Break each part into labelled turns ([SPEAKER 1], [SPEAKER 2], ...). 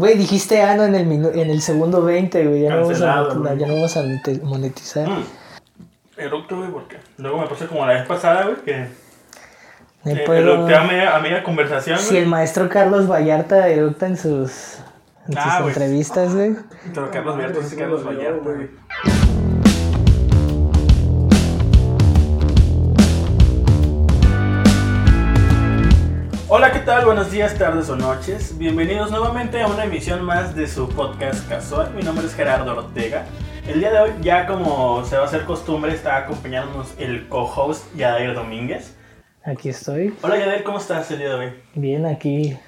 [SPEAKER 1] Güey, dijiste ano en el, minu- en el segundo 20, güey. Ya, no vamos, a, ya no vamos a monetizar.
[SPEAKER 2] Mm. Eructo, güey, porque luego me puse como la vez pasada, güey, que
[SPEAKER 1] No
[SPEAKER 2] eh,
[SPEAKER 1] puedo-
[SPEAKER 2] eructé a media, a media conversación,
[SPEAKER 1] Si el maestro Carlos Vallarta eructa en sus, en
[SPEAKER 2] Ah,
[SPEAKER 1] sus entrevistas, güey.
[SPEAKER 2] Pero Carlos Vallarta es Carlos Vallarta, güey. ¿Qué tal? Buenos días, tardes o noches. Bienvenidos nuevamente a una emisión más de su podcast casual. Mi nombre es Gerardo Ortega. El día de hoy, ya como se va a hacer costumbre, está acompañándonos el co-host Yadair Domínguez.
[SPEAKER 1] Aquí estoy.
[SPEAKER 2] Hola Yadair, ¿cómo estás el día de hoy?
[SPEAKER 1] Bien, aquí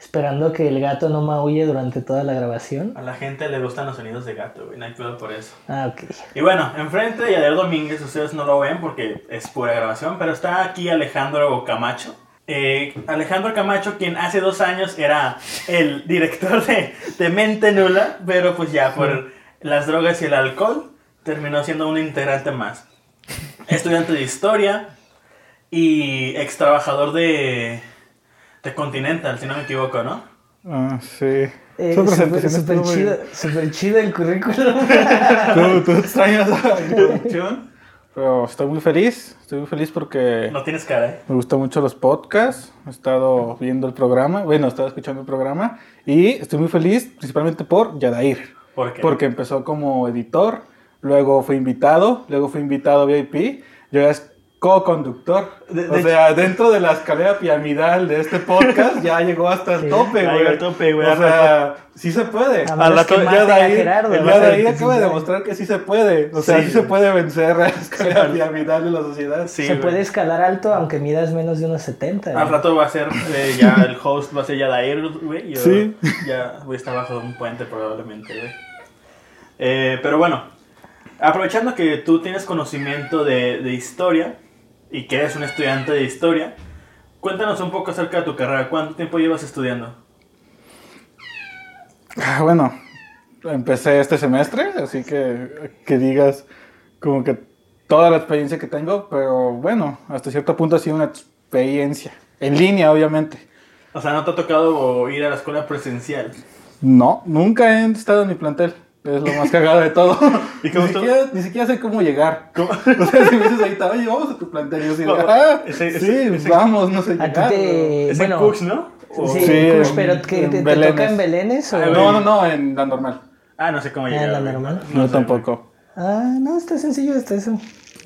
[SPEAKER 1] esperando que el gato no maulle durante toda la grabación.
[SPEAKER 2] A la gente le gustan los sonidos de gato, güey, no hay cuidado por eso.
[SPEAKER 1] Ah, ok.
[SPEAKER 2] Y bueno, enfrente de Yadier Domínguez, ustedes no lo ven porque es pura grabación, pero está aquí Alejandro Camacho. Eh, Alejandro Camacho, quien hace dos años era el director de, de Mente Nula, pero pues ya por las drogas y el alcohol terminó siendo un integrante más. Estudiante de historia y ex trabajador de, de Continental, si no me equivoco, ¿no?
[SPEAKER 3] Ah, sí.
[SPEAKER 1] Eh,
[SPEAKER 3] Su
[SPEAKER 1] súper
[SPEAKER 3] presentación
[SPEAKER 1] súper
[SPEAKER 3] estuvo muy-
[SPEAKER 1] chido, súper chido el currículum.
[SPEAKER 3] ¿Tú, tú extrañas la introducción. Pero estoy muy feliz. Estoy muy feliz porque
[SPEAKER 2] No tienes cara, ¿eh?
[SPEAKER 3] me gustan mucho los podcasts. He estado viendo el programa. Bueno, he estado escuchando el programa. Y estoy muy feliz principalmente por Yadair.
[SPEAKER 2] ¿Por qué?
[SPEAKER 3] Porque empezó como editor. Luego fue invitado. Luego fue invitado VIP. Yo ya co-conductor. O
[SPEAKER 2] de
[SPEAKER 3] sea, dentro de la escalera piramidal de este podcast ya llegó hasta el
[SPEAKER 1] Sí.
[SPEAKER 3] tope, güey.
[SPEAKER 2] llegó al tope, güey.
[SPEAKER 3] O sea, sí se puede.
[SPEAKER 1] A menos que
[SPEAKER 3] ya de ahí,
[SPEAKER 1] Gerardo,
[SPEAKER 3] el de ahí acaba
[SPEAKER 1] sí
[SPEAKER 3] de demostrar que sí se puede. O sea,
[SPEAKER 2] Sí,
[SPEAKER 3] sí, se puede vencer la escalera piramidal de la sociedad.
[SPEAKER 2] Sí,
[SPEAKER 1] Se
[SPEAKER 2] güey.
[SPEAKER 1] puede escalar alto aunque midas menos de unos 70.
[SPEAKER 2] Al rato va a ser eh, ya el host, va a ser ya Dair, güey. Yo
[SPEAKER 3] Sí.
[SPEAKER 2] ya voy a estar bajo de un puente probablemente, güey. Eh, pero bueno, aprovechando que tú tienes conocimiento de, de historia y que eres un estudiante de historia, cuéntanos un poco acerca de tu carrera. ¿Cuánto tiempo llevas estudiando?
[SPEAKER 3] Ah, Bueno, empecé este semestre, así que que digas como que toda la experiencia que tengo, pero bueno, hasta cierto punto ha sido una experiencia. En línea, obviamente.
[SPEAKER 2] O sea, ¿no te ha tocado ir a la escuela presencial?
[SPEAKER 3] No, nunca he estado en mi plantel. Es lo más cagado de todo.
[SPEAKER 2] ¿Y cómo
[SPEAKER 3] ni, siquiera, ni siquiera sé cómo llegar. O sea, si me dices ahorita, oye, vamos a tu plantel. Y yo así, de,
[SPEAKER 2] Bueno,
[SPEAKER 3] ah,
[SPEAKER 2] ese-
[SPEAKER 3] sí,
[SPEAKER 2] ese-
[SPEAKER 3] vamos, no sé
[SPEAKER 1] A ti
[SPEAKER 3] llegar.
[SPEAKER 1] te.
[SPEAKER 2] Es
[SPEAKER 1] bueno,
[SPEAKER 2] en Cooks, ¿no? O-
[SPEAKER 1] Sí,
[SPEAKER 3] Sí, en-
[SPEAKER 1] pero que
[SPEAKER 3] en
[SPEAKER 1] te, toca en Belénes o.
[SPEAKER 2] Ah,
[SPEAKER 3] No, no, no, en la normal.
[SPEAKER 2] Ah, no sé cómo
[SPEAKER 1] Ah,
[SPEAKER 2] llegar.
[SPEAKER 1] la
[SPEAKER 2] güey.
[SPEAKER 1] normal.
[SPEAKER 3] No,
[SPEAKER 2] sé,
[SPEAKER 3] tampoco.
[SPEAKER 1] Ah, no, está sencillo hasta eso.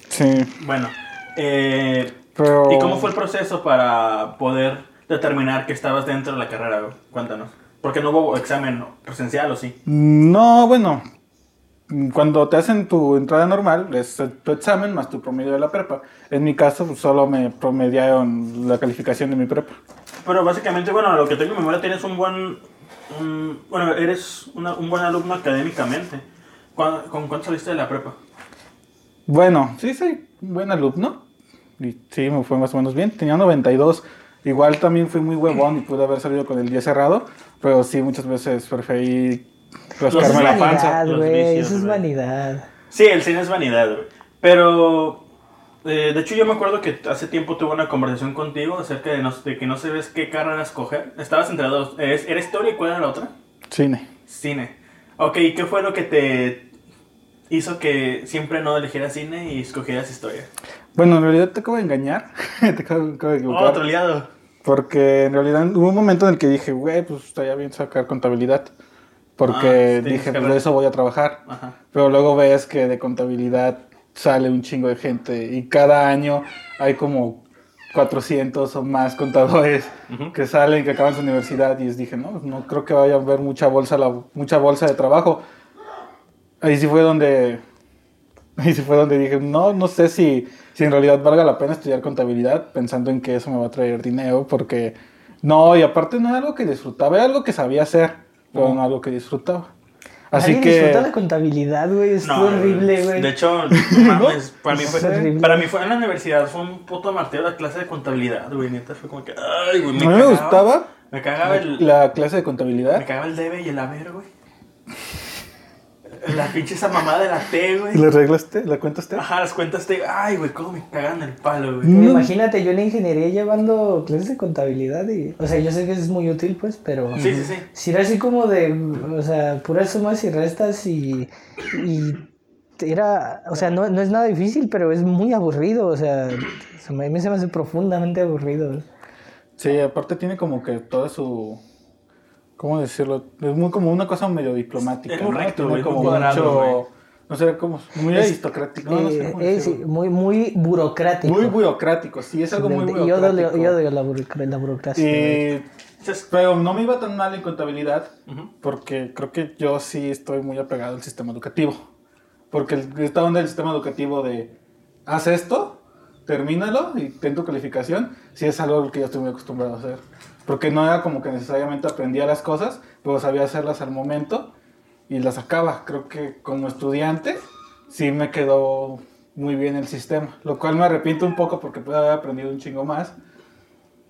[SPEAKER 3] Sí.
[SPEAKER 2] Bueno, eh,
[SPEAKER 3] pero...
[SPEAKER 2] ¿Y cómo fue el proceso para poder determinar que estabas dentro de la carrera? Cuéntanos. Porque no hubo examen presencial o sí.
[SPEAKER 3] No, bueno, cuando te hacen tu entrada normal, es tu examen más tu promedio de la prepa. En mi caso, pues, solo me promediaron la calificación de mi prepa.
[SPEAKER 2] Pero básicamente, bueno, a lo que tengo en memoria, tienes un buen. un- bueno, eres una- un buen alumno académicamente. ¿Cuán- ¿Con cuánto saliste de la prepa?
[SPEAKER 3] Bueno, sí, soy un buen alumno. Y sí, me fue más o menos bien. Tenía 92. Igual también fui muy huevón y pude haber salido con el 10 cerrado. Pero sí, muchas veces preferí rascarme la panza.
[SPEAKER 1] vanidad,
[SPEAKER 2] los
[SPEAKER 1] güey.
[SPEAKER 2] vicios,
[SPEAKER 1] Eso es
[SPEAKER 2] güey.
[SPEAKER 1] vanidad.
[SPEAKER 2] Sí, el cine es vanidad, güey. Pero. eh, de hecho, yo me acuerdo que hace tiempo tuve una conversación contigo acerca de, no- de que no sabes qué carrera escoger. Estabas entre dos. ¿Es- ¿Era historia y cuál era la otra?
[SPEAKER 3] Cine.
[SPEAKER 2] Cine. Ok, ¿y qué fue lo que te hizo que siempre no eligieras cine y escogieras historia?
[SPEAKER 3] Bueno, en realidad te acabo de engañar. te acabo, acabo de equivocar.
[SPEAKER 2] Otro liado.
[SPEAKER 3] Porque en realidad hubo un momento en el que dije, güey, pues estaría bien sacar contabilidad. Porque
[SPEAKER 2] Ah,
[SPEAKER 3] dije, pues de eso voy a trabajar.
[SPEAKER 2] Ajá.
[SPEAKER 3] Pero luego ves que de contabilidad sale un chingo de gente y cada año hay como 400 o más contadores
[SPEAKER 2] Ujú.
[SPEAKER 3] que salen, que acaban su universidad y les dije, no, no creo que vaya a haber mucha bolsa, la, mucha bolsa de trabajo. Ahí sí fue donde, ahí sí fue donde dije, no, no sé si, si en realidad valga la pena estudiar contabilidad pensando en que eso me va a traer dinero porque no, y aparte no era algo que disfrutaba, era algo que sabía hacer, pero no algo que disfrutaba. Así que...
[SPEAKER 1] disfruta la contabilidad, güey. Es
[SPEAKER 2] No,
[SPEAKER 1] horrible, güey.
[SPEAKER 2] De hecho, no mames, para, mí fue, para mí fue en la universidad, fue un puto martillo la clase de contabilidad, güey. Neta, fue como que, ay, güey,
[SPEAKER 3] me
[SPEAKER 2] cagaba-
[SPEAKER 3] gustaba
[SPEAKER 2] Me cagaba el,
[SPEAKER 3] la clase de
[SPEAKER 2] me
[SPEAKER 3] contabilidad.
[SPEAKER 2] cagaba el debe y el haber, güey. La pinche esa mamada de la T, güey.
[SPEAKER 3] ¿Y le arreglaste? ¿La cuentaste?
[SPEAKER 2] Ajá, las cuentas T. Ay, güey, cómo me cagan el palo, güey.
[SPEAKER 3] Mm.
[SPEAKER 1] Imagínate, yo en ingeniería llevando clases de contabilidad y... O sea, yo sé que es muy útil, pues, pero...
[SPEAKER 2] Sí, sí, sí.
[SPEAKER 1] Si era así como de, o sea, puras sumas y restas y, y era, o sea, no, no es nada difícil, pero es muy aburrido, o sea, a mí se me hace profundamente aburrido.
[SPEAKER 3] Sí, aparte tiene como que toda su... ¿Cómo decirlo? Es muy como una cosa medio diplomática,
[SPEAKER 2] Es muy
[SPEAKER 3] ¿no? como
[SPEAKER 2] cuadrado,
[SPEAKER 3] mucho... No sé cómo... Muy
[SPEAKER 1] Es-
[SPEAKER 3] aristocrático. no, no sé
[SPEAKER 1] Eh,
[SPEAKER 3] cómo decirlo.
[SPEAKER 1] muy, muy burocrático.
[SPEAKER 3] Muy burocrático, sí, es algo muy
[SPEAKER 1] yo
[SPEAKER 3] burocrático.
[SPEAKER 1] odio, yo odio la, la burocracia.
[SPEAKER 3] Y... Pero no me iba tan mal en contabilidad
[SPEAKER 2] Ujú.
[SPEAKER 3] porque creo que yo sí estoy muy apegado al sistema educativo. Porque estaba en el sistema educativo de haz esto, termínalo y ten tu calificación, sí es algo que yo estoy muy acostumbrado a hacer. Porque no era como que necesariamente aprendía las cosas, pero sabía hacerlas al momento y las sacaba. Creo que como estudiante sí me quedó muy bien el sistema, lo cual me arrepiento un poco porque pude haber aprendido un chingo más.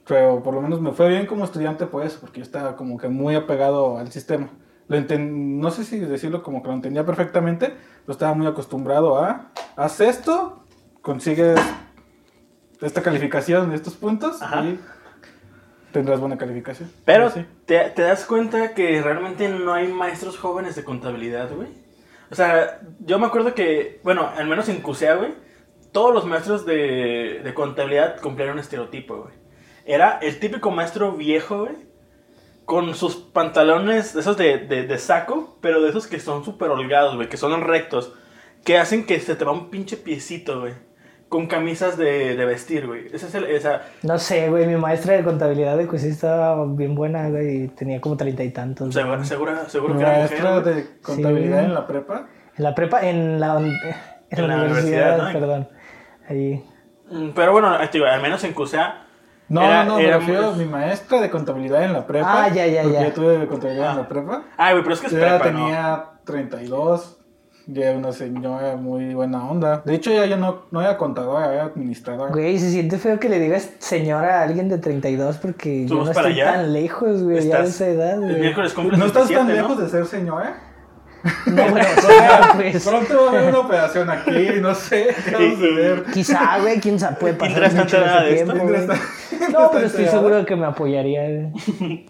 [SPEAKER 3] Pero por lo menos me fue bien como estudiante por eso, porque yo estaba como que muy apegado al sistema. Lo no sé si decirlo como que lo entendía perfectamente, pero estaba muy acostumbrado a, haz esto, consigues esta calificación de estos puntos
[SPEAKER 2] Ajá.
[SPEAKER 3] y tendrás buena calificación.
[SPEAKER 2] Pero
[SPEAKER 3] sí.
[SPEAKER 2] ¿te, te das cuenta que realmente no hay maestros jóvenes de contabilidad, güey. O sea, yo me acuerdo que, bueno, al menos en CUSEA, güey, todos los maestros de, de contabilidad cumplían un estereotipo, güey. Era el típico maestro viejo, güey, con sus pantalones, esos de, de, de saco, pero de esos que son súper holgados, güey, que son rectos, que hacen que se te va un pinche piecito, güey. Con camisas de, de vestir, güey. Ese es el, esa,
[SPEAKER 1] No sé, güey, mi maestra de contabilidad de sí estaba bien buena, güey, y tenía como treinta y tantos.
[SPEAKER 2] seguro,
[SPEAKER 1] güey.
[SPEAKER 2] seguro, seguro
[SPEAKER 3] Mi
[SPEAKER 2] que era
[SPEAKER 3] maestra
[SPEAKER 2] mujer,
[SPEAKER 3] de contabilidad
[SPEAKER 1] Sí.
[SPEAKER 3] en la prepa,
[SPEAKER 1] En la prepa, en la, en
[SPEAKER 2] En
[SPEAKER 1] la
[SPEAKER 2] la
[SPEAKER 1] universidad,
[SPEAKER 2] universidad, ¿no?
[SPEAKER 1] perdón. Ahí.
[SPEAKER 2] Mm, Pero bueno, al menos en CUSEA.
[SPEAKER 3] no,
[SPEAKER 2] era-
[SPEAKER 3] no,
[SPEAKER 2] era
[SPEAKER 3] me refiero a
[SPEAKER 2] muy-
[SPEAKER 3] mi maestra de contabilidad en la prepa.
[SPEAKER 1] Ah, ya, ya,
[SPEAKER 3] porque
[SPEAKER 1] ya.
[SPEAKER 3] yo tuve contabilidad en
[SPEAKER 2] Ah.
[SPEAKER 3] la prepa.
[SPEAKER 2] Ay, güey, pero es que es prepa,
[SPEAKER 3] ya
[SPEAKER 2] ¿no?
[SPEAKER 3] tenía 32, ya era una señora muy buena onda. De hecho, ya yo no, no era contadora, era administradora.
[SPEAKER 1] Güey, se siente feo que le digas señora a alguien de 32 porque yo no
[SPEAKER 2] para
[SPEAKER 1] estoy
[SPEAKER 2] allá.
[SPEAKER 1] tan lejos, güey, ya de esa edad,
[SPEAKER 2] El
[SPEAKER 1] güey.
[SPEAKER 2] miércoles cumples
[SPEAKER 3] ¿No estás tan
[SPEAKER 2] 27,
[SPEAKER 3] lejos
[SPEAKER 2] ¿no?
[SPEAKER 3] de ser señora?
[SPEAKER 1] No, bueno, o sea, pues,
[SPEAKER 3] Pronto va a haber una operación aquí, no sé,
[SPEAKER 1] quizá, güey, quién sabe, puede pasar
[SPEAKER 2] ¿Tendrás
[SPEAKER 1] mucho
[SPEAKER 2] tanta
[SPEAKER 1] ese
[SPEAKER 2] de esto?
[SPEAKER 1] tiempo.
[SPEAKER 3] Indra
[SPEAKER 1] No, pero estoy seguro de que me apoyaría, güey.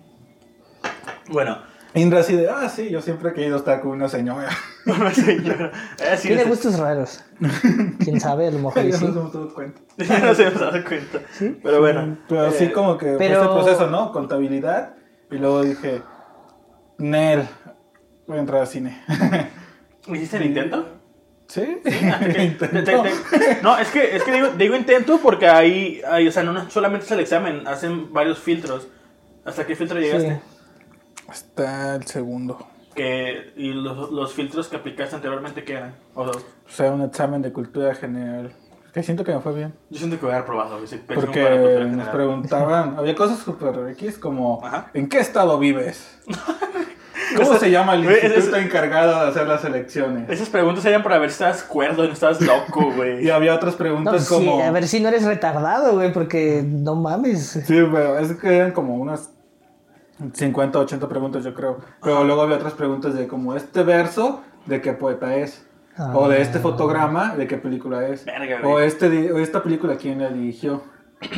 [SPEAKER 2] Bueno,
[SPEAKER 3] Indra así de, ah, sí, yo siempre he querido estar con una señora.
[SPEAKER 2] una señora. Eh, sí,
[SPEAKER 1] Tiene
[SPEAKER 2] sí.
[SPEAKER 1] gustos raros. Quién sabe, a lo mejor
[SPEAKER 3] ya
[SPEAKER 1] sí.
[SPEAKER 3] nos hemos dado cuenta.
[SPEAKER 2] Ya nos ha dado cuenta. Pero bueno.
[SPEAKER 3] Pero sí
[SPEAKER 2] eh,
[SPEAKER 3] como que fue
[SPEAKER 1] pero-
[SPEAKER 3] este proceso, ¿no? Contabilidad. Y luego dije, Nel, voy a entrar al cine.
[SPEAKER 2] ¿Hiciste el intento?
[SPEAKER 3] ¿Sí?
[SPEAKER 2] Te- te- No, es que, es que digo, digo intento porque ahí, ahí, o sea, no solamente es el examen, hacen varios filtros. ¿Hasta qué filtro llegaste?
[SPEAKER 3] Hasta el segundo.
[SPEAKER 2] Que, y los, los filtros que aplicaste anteriormente, ¿qué eran? O
[SPEAKER 3] sea, un examen de cultura general. Que siento que me fue bien.
[SPEAKER 2] Yo siento que voy a haber probado.
[SPEAKER 3] Porque nos preguntaban, había cosas súper X como,
[SPEAKER 2] Ajá.
[SPEAKER 3] ¿en qué estado vives? ¿Cómo se llama el
[SPEAKER 2] Güey, es-
[SPEAKER 3] instituto encargado de hacer las elecciones?
[SPEAKER 2] Esas preguntas eran para ver si estabas cuerdo y no estabas loco,
[SPEAKER 3] Y
[SPEAKER 2] güey.
[SPEAKER 3] había otras
[SPEAKER 1] No,
[SPEAKER 3] preguntas
[SPEAKER 1] pues sí,
[SPEAKER 3] como...
[SPEAKER 1] a ver si no eres retardado, güey, porque no mames.
[SPEAKER 3] Sí, pero es que eran como unas 50 o 80 preguntas, yo creo. Pero luego había otras preguntas de como, ¿este verso de qué poeta es? O de este
[SPEAKER 1] Ah.
[SPEAKER 3] fotograma, ¿de qué película es?
[SPEAKER 2] Verga,
[SPEAKER 3] o, este, o esta película, ¿quién la dirigió?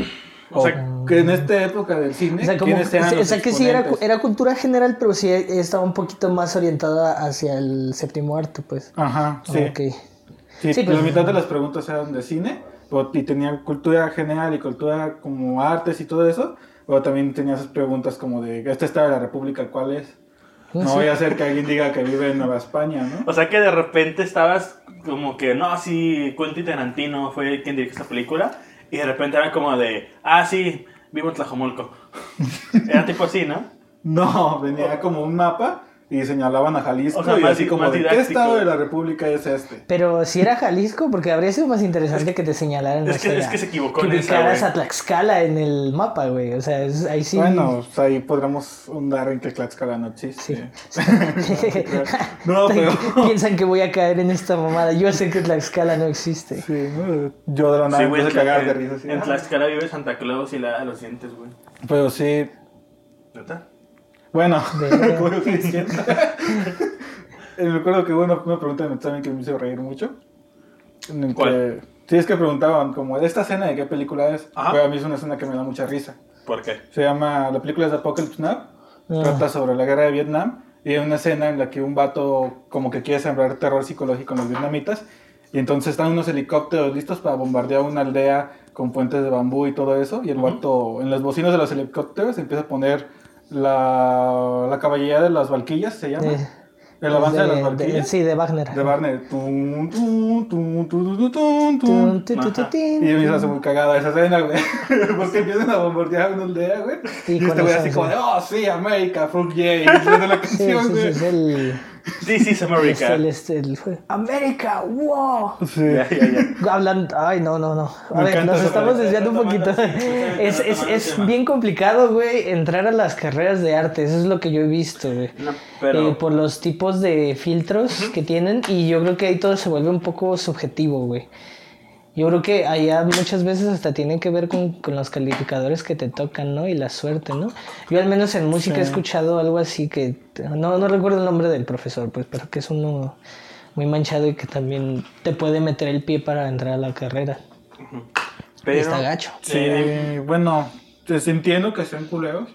[SPEAKER 2] O
[SPEAKER 3] O
[SPEAKER 2] sea,
[SPEAKER 3] que en esta época del cine,
[SPEAKER 1] O sea, como,
[SPEAKER 3] ¿quiénes eran
[SPEAKER 1] o
[SPEAKER 3] los
[SPEAKER 1] sea que sí era, era cultura general, pero sí estaba un poquito más orientada hacia el séptimo arte, pues.
[SPEAKER 3] Ajá, sí.
[SPEAKER 1] Ok.
[SPEAKER 3] Sí,
[SPEAKER 1] Sí,
[SPEAKER 3] la
[SPEAKER 1] pues-
[SPEAKER 3] mitad de las preguntas eran de cine, pero- y tenían cultura general y cultura como artes y todo eso, pero también tenía esas preguntas como de, ¿este estado de la República cuál es? No
[SPEAKER 1] Sí.
[SPEAKER 3] voy a hacer que alguien diga que vive en Nueva España, ¿no?
[SPEAKER 2] O sea que de repente estabas como que, no, sí, Quentin Tarantino fue quien dirigió esta película. Y de repente era como de, ah, sí, vivo en Tlajomulco. Era tipo así, ¿no?
[SPEAKER 3] No, venía como un mapa y señalaban a Jalisco
[SPEAKER 2] O sea,
[SPEAKER 3] y
[SPEAKER 2] más
[SPEAKER 3] así como
[SPEAKER 2] más
[SPEAKER 3] de, ¿qué estado de la República es este?
[SPEAKER 1] Pero si era Jalisco, porque habría sido más interesante que te señalaran.
[SPEAKER 2] es que-
[SPEAKER 1] sea,
[SPEAKER 2] es que se equivocó
[SPEAKER 1] Que
[SPEAKER 2] en esa,
[SPEAKER 1] ubicaras
[SPEAKER 2] güey.
[SPEAKER 1] a Tlaxcala en el mapa, güey. O sea, es- ahí sí.
[SPEAKER 3] Bueno, pues ahí podremos hundar en que Tlaxcala no existe.
[SPEAKER 1] Sí.
[SPEAKER 3] No, pero...
[SPEAKER 1] Piensan que voy a caer en esta mamada. Yo sé que Tlaxcala no existe.
[SPEAKER 3] Sí, ¿no? yo de la nada
[SPEAKER 2] Sí,
[SPEAKER 3] a cagar de risa. así,
[SPEAKER 2] en
[SPEAKER 3] ah.
[SPEAKER 2] Tlaxcala vive Santa Claus y la los dientes, güey.
[SPEAKER 3] Pero sí,
[SPEAKER 2] ¿Neta?
[SPEAKER 3] Bueno. Eh, Me acuerdo que hubo una, pregunta examen que me hizo reír mucho. En
[SPEAKER 2] ¿Cuál?
[SPEAKER 3] que, sí, es que preguntaban, como, ¿de esta escena de qué película es?
[SPEAKER 2] Ajá.
[SPEAKER 3] Pero a mí es una escena que me da mucha risa.
[SPEAKER 2] ¿Por qué?
[SPEAKER 3] Se llama, la película es Apocalypse Now.
[SPEAKER 1] Ah.
[SPEAKER 3] Trata sobre la guerra de Vietnam. Y hay una escena en la que un vato como que quiere sembrar terror psicológico en los vietnamitas. Y entonces están unos helicópteros listos para bombardear una aldea con puentes de bambú y todo eso. Y el vato, en las bocinas de los helicópteros, empieza a poner la, la caballería de las Valquillas, se llama.
[SPEAKER 1] De-
[SPEAKER 3] el avance de, las
[SPEAKER 1] de-
[SPEAKER 3] Valquillas.
[SPEAKER 1] sí, de Wagner.
[SPEAKER 3] De
[SPEAKER 1] tin,
[SPEAKER 3] Y a mí se hace muy cagada esa escena, güey. Porque empiezan a bombardear una aldea, güey.
[SPEAKER 1] Sí,
[SPEAKER 3] y este güey así
[SPEAKER 1] sí.
[SPEAKER 3] como de, oh, sí, América, fuck yeah. Y la
[SPEAKER 1] Sí,
[SPEAKER 3] canción,
[SPEAKER 1] sí, sí,
[SPEAKER 3] güey.
[SPEAKER 1] es el...
[SPEAKER 2] This is
[SPEAKER 1] es
[SPEAKER 2] America.
[SPEAKER 1] el, este, el- América, wow.
[SPEAKER 3] Sí.
[SPEAKER 2] Ya, ya, ya.
[SPEAKER 1] Hablan, ay, no, no, no. A
[SPEAKER 3] Me
[SPEAKER 1] ver, nos estamos desviando un poquito. Es, es, es bien complicado, güey, entrar a las carreras de arte. Eso es lo que yo he visto, güey.
[SPEAKER 2] No, pero...
[SPEAKER 1] Eh, por los tipos de filtros que tienen y yo creo que ahí todo se vuelve un poco subjetivo, güey. Yo creo que allá muchas veces hasta tiene que ver con, con los calificadores que te tocan, ¿no? Y la suerte, ¿no? Yo al menos en música he escuchado algo así que... No, no recuerdo el nombre del profesor, pues, pero que es uno muy manchado y que también te puede meter el pie para entrar a la carrera.
[SPEAKER 2] pero-
[SPEAKER 1] está gacho.
[SPEAKER 3] Sí, bueno, pues entiendo que sean culeros.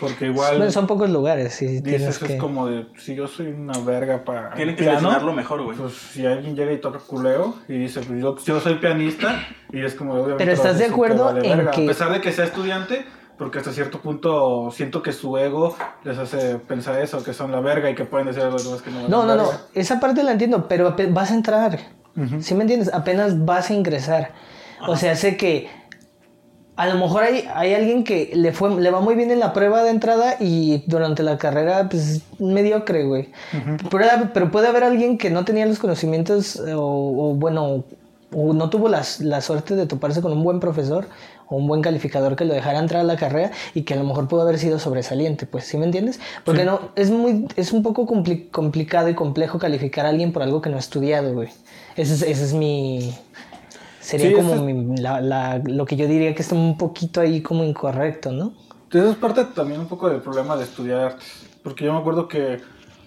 [SPEAKER 3] Porque igual
[SPEAKER 1] Bueno, son pocos lugares y tienes
[SPEAKER 3] dices
[SPEAKER 1] que...
[SPEAKER 3] es como de, si yo soy una verga para
[SPEAKER 2] Tienen que seleccionarlo mejor, güey.
[SPEAKER 3] Pues si alguien llega y toca culeo y dice, pues yo, yo soy pianista y es como obviamente
[SPEAKER 1] Pero ¿estás de acuerdo
[SPEAKER 3] que
[SPEAKER 1] en
[SPEAKER 3] verga,
[SPEAKER 1] que-
[SPEAKER 3] A pesar de que sea estudiante, porque hasta cierto punto siento que su ego les hace pensar eso, que son la verga y que pueden decir a los demás que no
[SPEAKER 1] No, no, no, esa parte la entiendo, pero vas a entrar. ¿Sí me entiendes? Apenas vas a ingresar. O sea, sé que a lo mejor hay, hay alguien que le fue le va muy bien en la prueba de entrada y durante la carrera, pues, mediocre, güey. pero, pero puede haber alguien que no tenía los conocimientos eh, o, o, bueno, o no tuvo la, la suerte de toparse con un buen profesor o un buen calificador que lo dejara entrar a la carrera y que a lo mejor pudo haber sido sobresaliente, pues, ¿sí me entiendes? Porque no, es muy, es un poco compli- complicado y complejo calificar a alguien por algo que no ha estudiado, güey. Ese es, ese es mi... Sería
[SPEAKER 3] Sí,
[SPEAKER 1] como mi- la- la- lo que yo diría que está un poquito ahí como incorrecto, ¿no?
[SPEAKER 3] Eso es parte también un poco del problema de estudiar artes. Porque yo me acuerdo que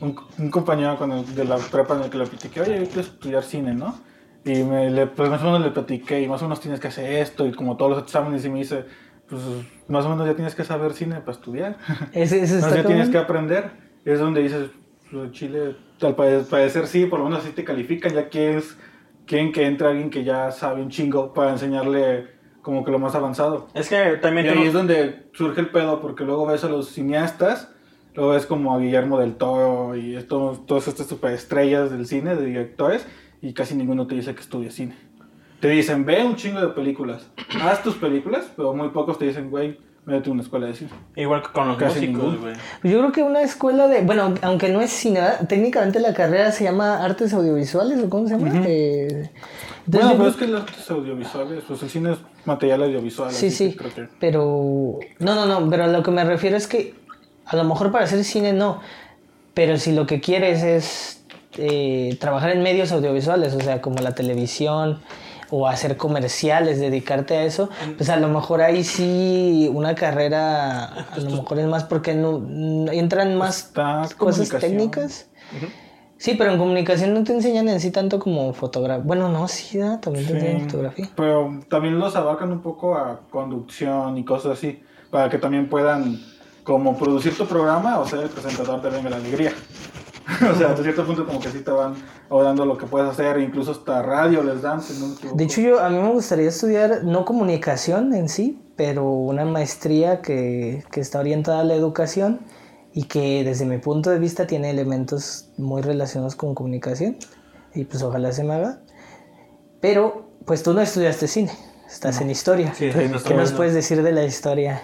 [SPEAKER 3] un, un compañero con el- de la prepa en el que le platiqué, oye, yo quiero estudiar cine, ¿no? Y me, le, pues más o menos le platiqué, y más o menos tienes que hacer esto, y como todos los exámenes, y me dice, pues más o menos ya tienes que saber cine para estudiar.
[SPEAKER 1] Ese, ese está
[SPEAKER 3] ya tienes
[SPEAKER 1] cabrón.
[SPEAKER 3] que aprender. Es donde dices, pues, Chile, al pare- parecer sí, por lo menos así te califican, ya quieres, quieren que entre alguien que ya sabe un chingo para enseñarle como que lo más avanzado.
[SPEAKER 2] Es que también
[SPEAKER 3] Y ahí
[SPEAKER 2] tengo-
[SPEAKER 3] es donde surge el pedo, porque luego ves a los cineastas, luego ves como a Guillermo del Toro y estos, todas estas superestrellas del cine, de directores, y casi ninguno te dice que estudia cine. Te dicen, ve un chingo de películas, haz tus películas, pero muy pocos te dicen, güey, métete a una escuela de cine.
[SPEAKER 2] Igual que con los
[SPEAKER 3] Casi
[SPEAKER 2] músicos, güey.
[SPEAKER 1] Pues Yo creo que una escuela de, bueno, aunque no es cine, técnicamente la carrera se llama artes audiovisuales o cómo se llama. Eh, entonces
[SPEAKER 3] Bueno,
[SPEAKER 1] yo
[SPEAKER 3] pero es que las artes audiovisuales, pues el cine es material audiovisual.
[SPEAKER 1] Sí, sí,
[SPEAKER 3] que creo que-
[SPEAKER 1] pero no, no, no, pero a lo que me refiero es que a lo mejor para hacer cine no, pero si lo que quieres es eh, trabajar en medios audiovisuales, o sea, como la televisión o hacer comerciales, dedicarte a eso, pues a lo mejor ahí sí una carrera, a lo mejor es más porque no, no- entran más
[SPEAKER 3] Está
[SPEAKER 1] cosas técnicas. Sí, pero en comunicación no te enseñan en sí tanto como fotografía. Bueno, no, sí, ¿verdad? también te enseñan fotografía.
[SPEAKER 3] Pero también los abarcan un poco a conducción y cosas así, para que también puedan como producir tu programa o ser el presentador de Venga la Alegría. o sea, hasta cierto punto como que sí te van dando lo que puedes hacer, incluso hasta radio les dan, si no me equivoco.
[SPEAKER 1] De hecho, yo a mí me gustaría estudiar no comunicación en sí, pero una maestría que, que está orientada a la educación y que desde mi punto de vista tiene elementos muy relacionados con comunicación y pues ojalá se me haga. Pero pues tú no estudiaste cine, estás en historia.
[SPEAKER 2] Sí, sí, no
[SPEAKER 1] ¿Qué nos puedes decir de la historia?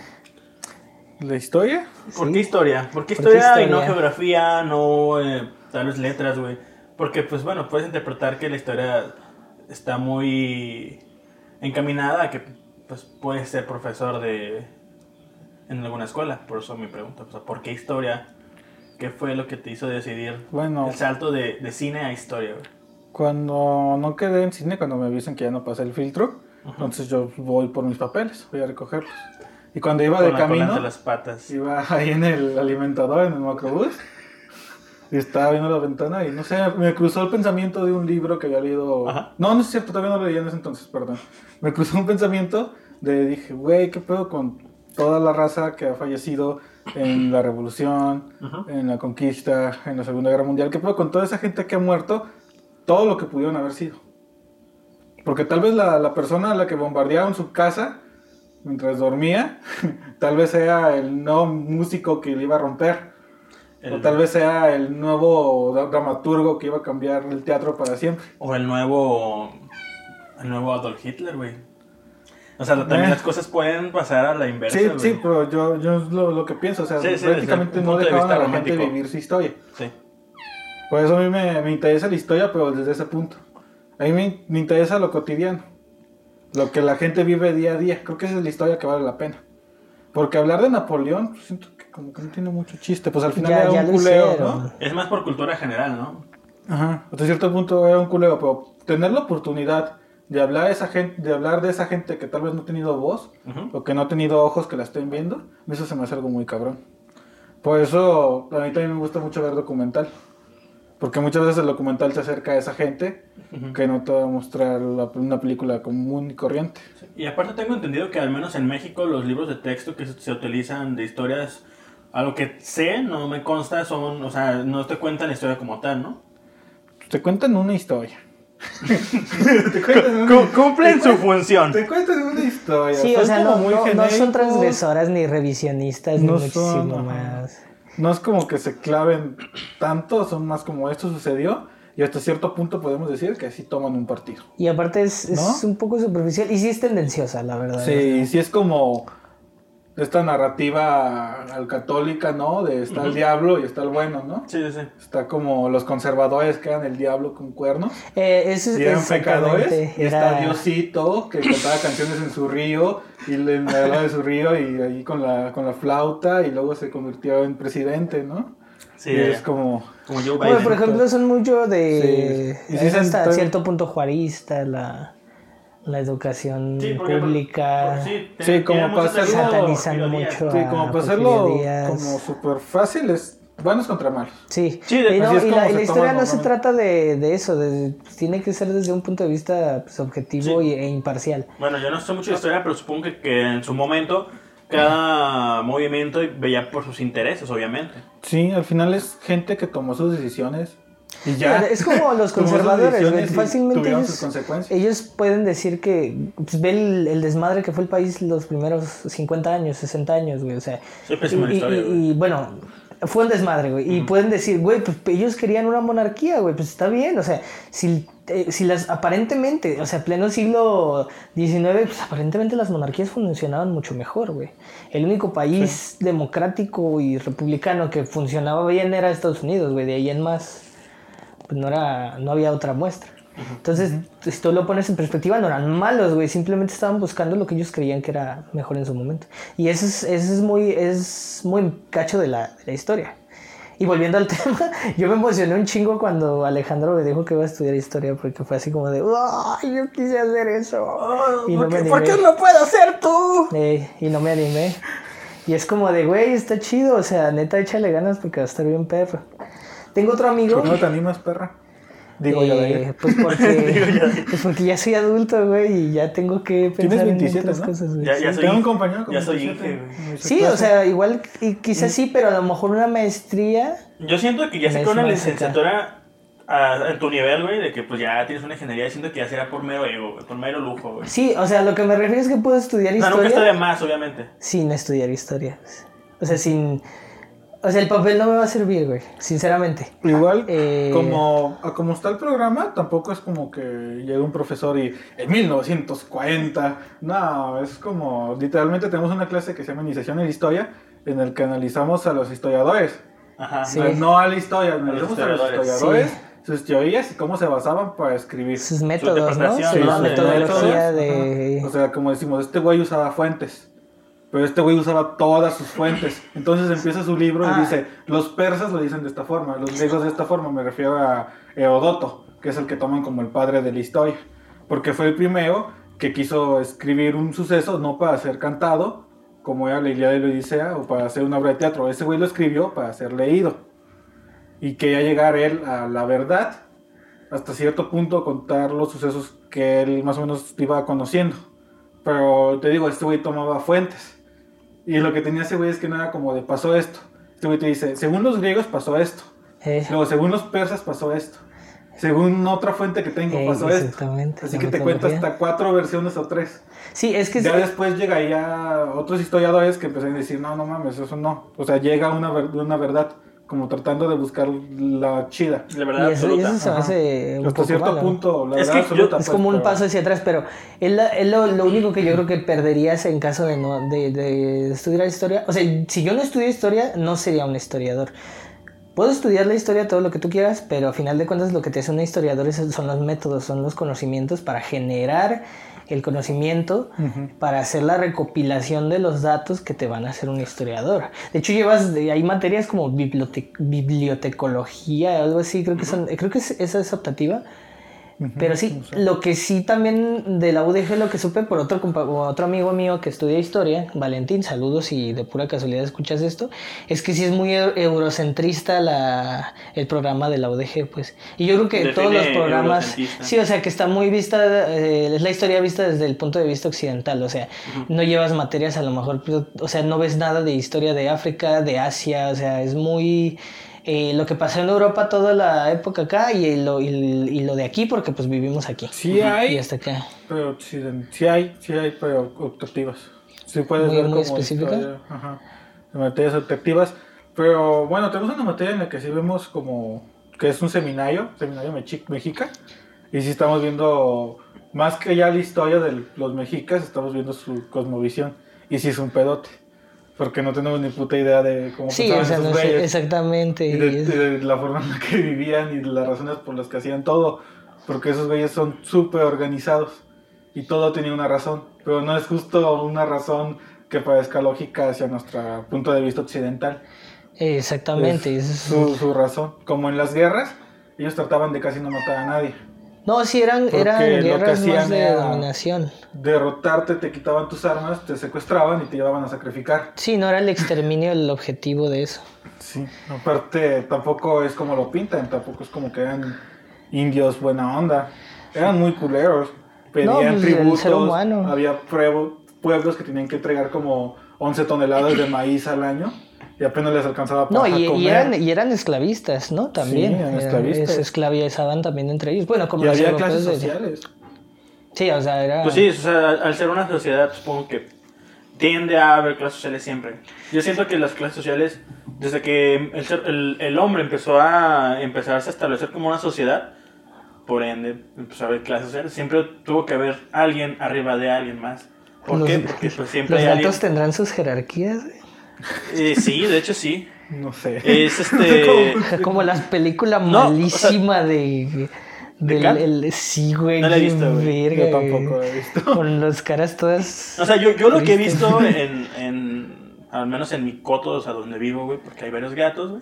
[SPEAKER 3] ¿La historia?
[SPEAKER 2] ¿Por
[SPEAKER 1] Sí.
[SPEAKER 2] qué historia? ¿Por qué
[SPEAKER 1] ¿Por qué
[SPEAKER 2] historia y no geografía, no eh, tal vez letras, güey? Porque, pues bueno, puedes interpretar que la historia está muy encaminada a que pues puedes ser profesor de en alguna escuela. Por eso mi pregunta, o sea, ¿por qué historia? ¿Qué fue lo que te hizo decidir
[SPEAKER 3] Bueno.
[SPEAKER 2] el salto de, de cine a historia, güey?
[SPEAKER 3] Cuando no quedé en cine, cuando me avisen que ya no pasé el filtro, entonces yo voy por mis papeles, voy a recogerlos. Y cuando iba de
[SPEAKER 2] Con la cola
[SPEAKER 3] camino,
[SPEAKER 2] entre las patas.
[SPEAKER 3] iba ahí en el alimentador, en el macrobús. Y estaba viendo la ventana y no sé, me cruzó el pensamiento de un libro que había leído.
[SPEAKER 2] Ajá.
[SPEAKER 3] No, no es cierto, todavía no lo leía en ese entonces, perdón. Me cruzó un pensamiento de dije, güey, ¿qué pedo con toda la raza que ha fallecido en la revolución,
[SPEAKER 2] Ujú.
[SPEAKER 3] en la conquista, en la Segunda Guerra Mundial? ¿Qué pedo con toda esa gente que ha muerto? Todo lo que pudieron haber sido. Porque tal vez la, la persona a la que bombardearon su casa mientras dormía, tal vez sea el nuevo músico que le iba a romper.
[SPEAKER 2] El-
[SPEAKER 3] O tal vez sea el nuevo dra- dramaturgo que iba a cambiar el teatro para siempre.
[SPEAKER 2] O el nuevo. El nuevo Adolf Hitler, güey. O sea, también
[SPEAKER 3] Eh.
[SPEAKER 2] las cosas pueden pasar a la inversa.
[SPEAKER 3] Sí,
[SPEAKER 2] güey.
[SPEAKER 3] sí, pero yo, yo es lo, lo que pienso. O sea,
[SPEAKER 2] Sí, sí,
[SPEAKER 3] prácticamente no
[SPEAKER 2] punto de
[SPEAKER 3] dejaban a la gente
[SPEAKER 2] romántico.
[SPEAKER 3] vivir su historia.
[SPEAKER 2] Sí.
[SPEAKER 3] Por eso a mí me, me interesa la historia, pero desde ese punto. A mí me, me interesa lo cotidiano. Lo que la gente vive día a día. Creo que esa es la historia que vale la pena. Porque hablar de Napoleón, pues, siento que como que no tiene mucho chiste. Pues al final
[SPEAKER 1] Ya-
[SPEAKER 3] era
[SPEAKER 1] ya
[SPEAKER 3] un culeo,
[SPEAKER 1] hicieron.
[SPEAKER 3] ¿no?
[SPEAKER 2] Es más por cultura general, ¿no?
[SPEAKER 3] Ajá, hasta cierto punto era un culero, pero tener la oportunidad de hablar, de esa gente, de hablar de esa gente que tal vez no ha tenido voz o que no ha tenido ojos que la estén viendo, eso se me hace algo muy cabrón. Por eso a mí también me gusta mucho ver documental, porque muchas veces el documental se acerca a esa gente que no te va a mostrar la- una película común y corriente.
[SPEAKER 2] Y aparte tengo entendido que al menos en México los libros de texto que se- se utilizan de historias, a lo que sé, no me consta, son, o sea, no te cuentan la historia como tal, ¿no?
[SPEAKER 3] Te cuentan una historia. te cuentan una,
[SPEAKER 2] Cumplen su función.
[SPEAKER 3] te cuentan una historia.
[SPEAKER 1] Sí, o sea, no,
[SPEAKER 3] muy
[SPEAKER 1] no, no son transgresoras ni revisionistas
[SPEAKER 3] No
[SPEAKER 1] ni
[SPEAKER 3] son,
[SPEAKER 1] muchísimo
[SPEAKER 3] ajá.
[SPEAKER 1] más.
[SPEAKER 3] No es como que se claven tanto, son más como esto sucedió y hasta cierto punto podemos decir que sí toman un partido.
[SPEAKER 1] Y aparte es, es un poco superficial y sí es tendenciosa, la verdad.
[SPEAKER 3] Sí, sí es como esta narrativa al católica, ¿no? De está el diablo y está el bueno, ¿no?
[SPEAKER 2] Sí, sí, sí.
[SPEAKER 3] Está como los conservadores que eran el diablo con cuernos
[SPEAKER 1] Eh, eso es
[SPEAKER 3] y eran pecadores. Y está Diosito que cantaba canciones en su río y le en la de su río y ahí con la, con la flauta y luego se convirtió en presidente, ¿no?
[SPEAKER 2] Sí,
[SPEAKER 3] y es como...
[SPEAKER 2] como Joe
[SPEAKER 1] Bueno, por ejemplo, son mucho de.
[SPEAKER 3] Sí. Y
[SPEAKER 1] es hasta
[SPEAKER 3] están-
[SPEAKER 1] cierto punto juarista la, la educación
[SPEAKER 2] Sí, porque-
[SPEAKER 1] pública.
[SPEAKER 2] sí,
[SPEAKER 3] Sí, como hacerlo-
[SPEAKER 1] Satanizan mucho.
[SPEAKER 3] Sí,
[SPEAKER 1] a
[SPEAKER 3] como para hacerlo
[SPEAKER 1] Porfirio Díaz.
[SPEAKER 3] como súper fácil es buenos contra malos.
[SPEAKER 1] Sí,
[SPEAKER 2] Sí, de-
[SPEAKER 1] y, no, y la, y historia no se trata de, de eso, de- tiene que ser desde un punto de vista pues, objetivo
[SPEAKER 2] Sí.
[SPEAKER 1] y- e imparcial.
[SPEAKER 2] Bueno, yo no sé mucho de historia, pero supongo que, que en su momento cada movimiento veía por sus intereses, obviamente.
[SPEAKER 3] Sí, al final es gente que tomó sus decisiones y ya.
[SPEAKER 1] Es como los conservadores, güey, fácilmente ellos,
[SPEAKER 3] sus consecuencias.
[SPEAKER 1] ellos pueden decir que pues, ve el, el desmadre que fue el país los primeros 50 años, 60 años, güey, o sea,
[SPEAKER 2] Soy
[SPEAKER 1] y,
[SPEAKER 2] historia,
[SPEAKER 1] y-
[SPEAKER 2] güey.
[SPEAKER 1] y, bueno, fue un desmadre, güey, y pueden decir, güey, pues ellos querían una monarquía, güey, pues está bien, o sea, si, eh, si las aparentemente, o sea, pleno siglo XIX, pues aparentemente las monarquías funcionaban mucho mejor, güey. El único país democrático y republicano que funcionaba bien era Estados Unidos, güey, de ahí en más pues no era no había otra muestra. Entonces, si tú lo pones en perspectiva, no eran malos, güey, simplemente estaban buscando lo que ellos creían que era mejor en su momento. Y eso es, eso es muy es muy cacho de la, de la historia. Y volviendo al tema, yo me emocioné un chingo cuando Alejandro me dijo que iba a estudiar historia porque fue así como de, ¡ay, yo quise hacer eso! y no me animé.
[SPEAKER 2] no puedo hacer tú?
[SPEAKER 1] Eh, y no me animé. Y es como de, güey, está chido, o sea, neta, échale ganas porque va a estar bien perro. Tengo otro amigo.
[SPEAKER 3] ¿Por qué no te animas, perra? Digo yo de
[SPEAKER 1] Eh,
[SPEAKER 3] ahí.
[SPEAKER 1] pues porque, pues porque ya soy adulto, güey, y ya tengo que pensar
[SPEAKER 3] Tienes
[SPEAKER 1] en
[SPEAKER 3] 27,
[SPEAKER 1] otras
[SPEAKER 3] ¿no?
[SPEAKER 1] cosas, güey.
[SPEAKER 2] Ya, ya soy,
[SPEAKER 3] Tengo un compañero con
[SPEAKER 2] ya soy
[SPEAKER 3] 27,
[SPEAKER 2] Inge, güey.
[SPEAKER 1] Sí, o sea, igual y quizás sí, pero a lo mejor una maestría.
[SPEAKER 2] Yo siento que ya sé con una licenciatura a, en tu nivel, güey, de que pues ya tienes una ingeniería, siento que ya será por mero ego, güey, por mero lujo, güey.
[SPEAKER 1] Sí, o sea, lo que me refiero es que puedo estudiar
[SPEAKER 2] O sea, nunca está
[SPEAKER 1] historia
[SPEAKER 2] de más, obviamente.
[SPEAKER 1] sin estudiar historia. O sea, sin. O sea, el papel no me va a servir, güey, sinceramente.
[SPEAKER 3] Igual,
[SPEAKER 1] Eh,
[SPEAKER 3] como, a como está el programa, tampoco es como que llegue un profesor y en 1940. No, es como, literalmente tenemos una clase que se llama Iniciación en la Historia, en el que analizamos a los historiadores.
[SPEAKER 2] Ajá.
[SPEAKER 1] Sí.
[SPEAKER 3] No, no a la historia, analizamos a los
[SPEAKER 2] historiadores.
[SPEAKER 1] Sí.
[SPEAKER 3] sus teorías y cómo se basaban para escribir.
[SPEAKER 1] Sus métodos, ¿no? Su metodología
[SPEAKER 3] Métodos,
[SPEAKER 1] de.
[SPEAKER 3] Ajá. O sea, como decimos, este güey usaba fuentes. Pero este güey usaba todas sus fuentes. Entonces empieza su libro
[SPEAKER 1] Ah.
[SPEAKER 3] y dice, los persas lo dicen de esta forma, los griegos de esta forma. Me refiero a Herodoto, que es el que toman como el padre de la historia. Porque fue el primero que quiso escribir un suceso no para ser cantado, como era la Ilíada y la Odisea, o para hacer una obra de teatro. Ese güey lo escribió para ser leído. y quería llegar él a la verdad, hasta cierto punto contar los sucesos que él más o menos iba conociendo. Pero te digo, este güey tomaba fuentes. Y lo que tenía ese güey es que no era como de pasó esto. Este güey te dice, según los griegos pasó esto.
[SPEAKER 1] Eh,
[SPEAKER 3] Luego, según los persas pasó esto. Según otra fuente que tengo
[SPEAKER 1] Eh,
[SPEAKER 3] pasó esto. Así que te
[SPEAKER 1] mitología.
[SPEAKER 3] hasta cuatro versiones o tres.
[SPEAKER 1] sí, es que
[SPEAKER 3] Ya
[SPEAKER 1] sí-
[SPEAKER 3] después llegaría otros historiadores que empezaron a decir, no, no mames, eso no. O sea, llega una, una verdad, como tratando de buscar la chida.
[SPEAKER 2] La verdad
[SPEAKER 1] y eso, y
[SPEAKER 2] absoluta.
[SPEAKER 1] eso se hace un
[SPEAKER 3] Hasta
[SPEAKER 1] poco
[SPEAKER 3] cierto punto, la
[SPEAKER 2] Es
[SPEAKER 3] verdad
[SPEAKER 2] que
[SPEAKER 3] absoluta.
[SPEAKER 2] yo-
[SPEAKER 1] Es
[SPEAKER 3] pues,
[SPEAKER 1] como un
[SPEAKER 3] pero-
[SPEAKER 1] paso hacia atrás, pero es, la- es lo, lo único que yo creo que perderías en caso de, no, de, de estudiar historia. O sea, si yo no estudio historia, no sería un historiador. Puedo estudiar la historia, todo lo que tú quieras, pero a final de cuentas lo que te hace un historiador es- son los métodos, son los conocimientos para generar el conocimiento, para hacer la recopilación de los datos que te van a hacer un historiador. De hecho, llevas, hay materias como bibliote- bibliotecología, algo así, creo que, son, creo que es- esa es optativa. Pero sí, lo que sí también de la UDG, lo que supe por otro, otro amigo mío que estudia historia, Valentín, saludos si de pura casualidad escuchas esto, es que sí es muy eu- eurocentrista la, el programa de la UDG, pues. Y yo creo que
[SPEAKER 2] Define
[SPEAKER 1] todos los programas, sí, o sea, que está muy vista, eh, es la historia vista desde el punto de vista occidental, o sea, no llevas materias a lo mejor, pero, o sea, no ves nada de historia de África, de Asia, o sea, es muy... eh, lo que pasó en Europa toda la época acá y lo, y, y lo de aquí porque pues vivimos aquí.
[SPEAKER 3] Sí hay,
[SPEAKER 1] Y hasta acá.
[SPEAKER 3] pero sí, sí hay, sí hay, pero optativas. Sí puedes
[SPEAKER 1] Muy-
[SPEAKER 3] ver
[SPEAKER 1] muy
[SPEAKER 3] como historia, ajá, de materias optativas. Pero bueno, tenemos una materia en la que sí vemos como que es un seminario, seminario mexica, y sí estamos viendo más que ya la historia de los mexicas, estamos viendo su cosmovisión, y sí es un pedote, porque no tenemos ni puta idea de cómo
[SPEAKER 1] Sí,
[SPEAKER 3] pensaban
[SPEAKER 1] o sea,
[SPEAKER 3] esos
[SPEAKER 1] no sé exactamente.
[SPEAKER 3] Y de, de la forma en la que vivían y de las razones por las que hacían todo. Porque esos güeyes son súper organizados. Y todo tenía una razón. Pero no es justo una razón que parezca lógica hacia nuestro punto de vista occidental.
[SPEAKER 1] Exactamente.
[SPEAKER 3] Es- su, su razón. Como en las guerras, ellos trataban de casi no matar a nadie.
[SPEAKER 1] No, sí, eran,
[SPEAKER 3] Porque
[SPEAKER 1] eran
[SPEAKER 3] lo que
[SPEAKER 1] guerras más de dominación.
[SPEAKER 3] Derrotarte, te quitaban tus armas, te secuestraban y te llevaban a sacrificar.
[SPEAKER 1] Sí, no era el exterminio el objetivo de eso.
[SPEAKER 3] Sí, aparte tampoco es como lo pintan, tampoco es como que eran indios buena onda. Eran muy culeros. Pedían
[SPEAKER 1] No, pues,
[SPEAKER 3] tributos.
[SPEAKER 1] ser humano.
[SPEAKER 3] Había pueblo- pueblos que tenían que entregar como 11 toneladas de maíz al año y apenas les alcanzaba para
[SPEAKER 1] No, y, y eran, y eran esclavistas, ¿no? También.
[SPEAKER 3] Sí, eran
[SPEAKER 1] Era-
[SPEAKER 3] esclavistas.
[SPEAKER 1] Se esclavizaban también entre ellos. Bueno, como
[SPEAKER 3] Y
[SPEAKER 1] los
[SPEAKER 3] había
[SPEAKER 1] europeos
[SPEAKER 3] clases
[SPEAKER 1] de-
[SPEAKER 3] sociales.
[SPEAKER 1] Sí, o sea, era...
[SPEAKER 2] Pues sí, o sea, al ser una sociedad, supongo que tiende a haber clases sociales siempre. Yo siento que las clases sociales, desde que el, ser- el, el hombre empezó a empezarse a establecer como una sociedad, por ende empezó a haber clases sociales, siempre tuvo que haber alguien arriba de alguien más. ¿Por
[SPEAKER 1] Los-
[SPEAKER 2] qué? Porque pues siempre
[SPEAKER 1] Los
[SPEAKER 2] hay alguien...
[SPEAKER 1] gatos tendrán sus jerarquías.
[SPEAKER 2] Eh, sí, de hecho sí.
[SPEAKER 3] No sé.
[SPEAKER 2] Es este...
[SPEAKER 1] Como las películas
[SPEAKER 2] No, o sea,
[SPEAKER 1] de...
[SPEAKER 2] ¿De
[SPEAKER 1] del- el- sí, güey.
[SPEAKER 2] No la he visto, güey.
[SPEAKER 1] verga,
[SPEAKER 3] Yo tampoco
[SPEAKER 1] güey.
[SPEAKER 3] he visto.
[SPEAKER 1] Con las caras todas...
[SPEAKER 2] O sea, yo, yo lo que he visto en, en, al menos en mi coto, o sea, donde vivo, güey, porque hay varios gatos, güey,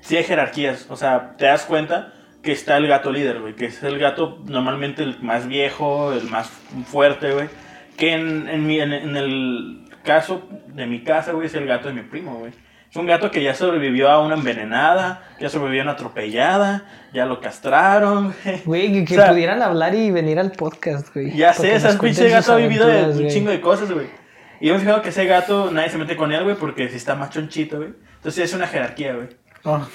[SPEAKER 2] sí hay jerarquías. O sea, te das cuenta que está el gato líder, güey, que es el gato normalmente el más viejo, el más fuerte, güey. Que en, en, mi, en, en el caso de mi casa, güey, es el gato de mi primo, güey. Es un gato que ya sobrevivió a una envenenada, ya sobrevivió a una atropellada, ya lo castraron, güey.
[SPEAKER 1] Güey, que, que
[SPEAKER 2] O sea,
[SPEAKER 1] pudieran hablar y venir al podcast, güey.
[SPEAKER 2] Ya sé, ese pinche gato ha vivido de un chingo de cosas, güey. Y yo me fijado que ese gato nadie se mete con él, güey, porque si está más chonchito, güey. Entonces es una jerarquía, güey.
[SPEAKER 3] Ah,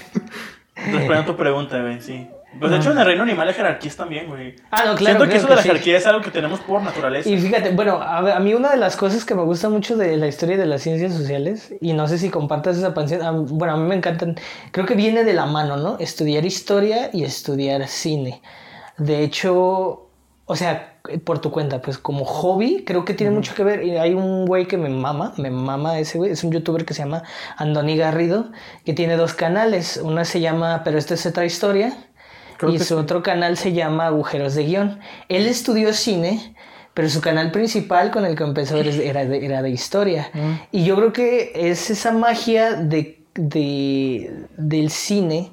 [SPEAKER 2] Entonces, tu pregunta, güey, sí. Pues de hecho en el reino animal hay jerarquías también, güey.
[SPEAKER 1] Ah, no, claro.
[SPEAKER 2] Siento que
[SPEAKER 1] claro
[SPEAKER 2] eso de la
[SPEAKER 1] sí.
[SPEAKER 2] jerarquía es algo que tenemos por naturaleza.
[SPEAKER 1] Y fíjate, bueno, a, mí una de las cosas que me gusta mucho de la historia de las ciencias sociales, y no sé si compartas esa pasión, a- bueno, a mí me encantan, creo que viene de la mano, ¿no? Estudiar historia y estudiar cine. De hecho, o sea, por tu cuenta, pues como hobby, creo que tiene mucho que ver. Y hay un güey que me mama, me mama ese güey, es un youtuber que se llama Andoni Garrido, que tiene dos canales. Una se llama Pero esta es otra historia.
[SPEAKER 3] Creo
[SPEAKER 1] y su
[SPEAKER 3] sí.
[SPEAKER 1] otro canal se llama Agujeros de Guión. Él estudió cine, pero su canal principal con el que empezó era de, era de historia. Y yo creo que es esa magia de, de- del cine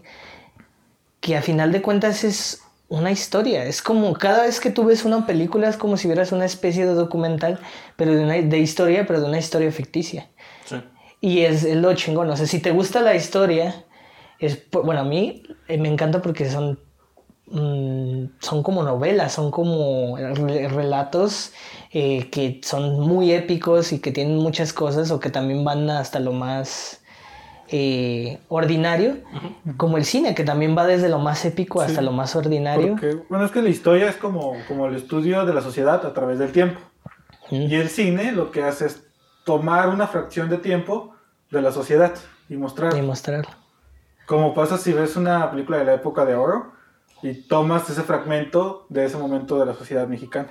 [SPEAKER 1] que a final de cuentas es una historia. Es como cada vez que tú ves una película es como si vieras una especie de documental, pero de, una, de historia, pero de una historia ficticia.
[SPEAKER 2] Sí.
[SPEAKER 1] Y es, es lo chingón. O sea, si te gusta la historia, es, bueno, a mí eh, me encanta porque son, mm, son como novelas, son como re- relatos eh, que son muy épicos y que tienen muchas cosas o que también van hasta lo más eh, ordinario, como el cine, que también va desde lo más épico hasta lo más ordinario.
[SPEAKER 3] Porque, bueno, es que la historia es como, como el estudio de la sociedad a través del tiempo. Y el cine lo que hace es tomar una fracción de tiempo de la sociedad y mostrar.
[SPEAKER 1] Y mostrarlo.
[SPEAKER 3] Como pasa si ves una película de la época de oro y tomas ese fragmento de ese momento de la sociedad mexicana.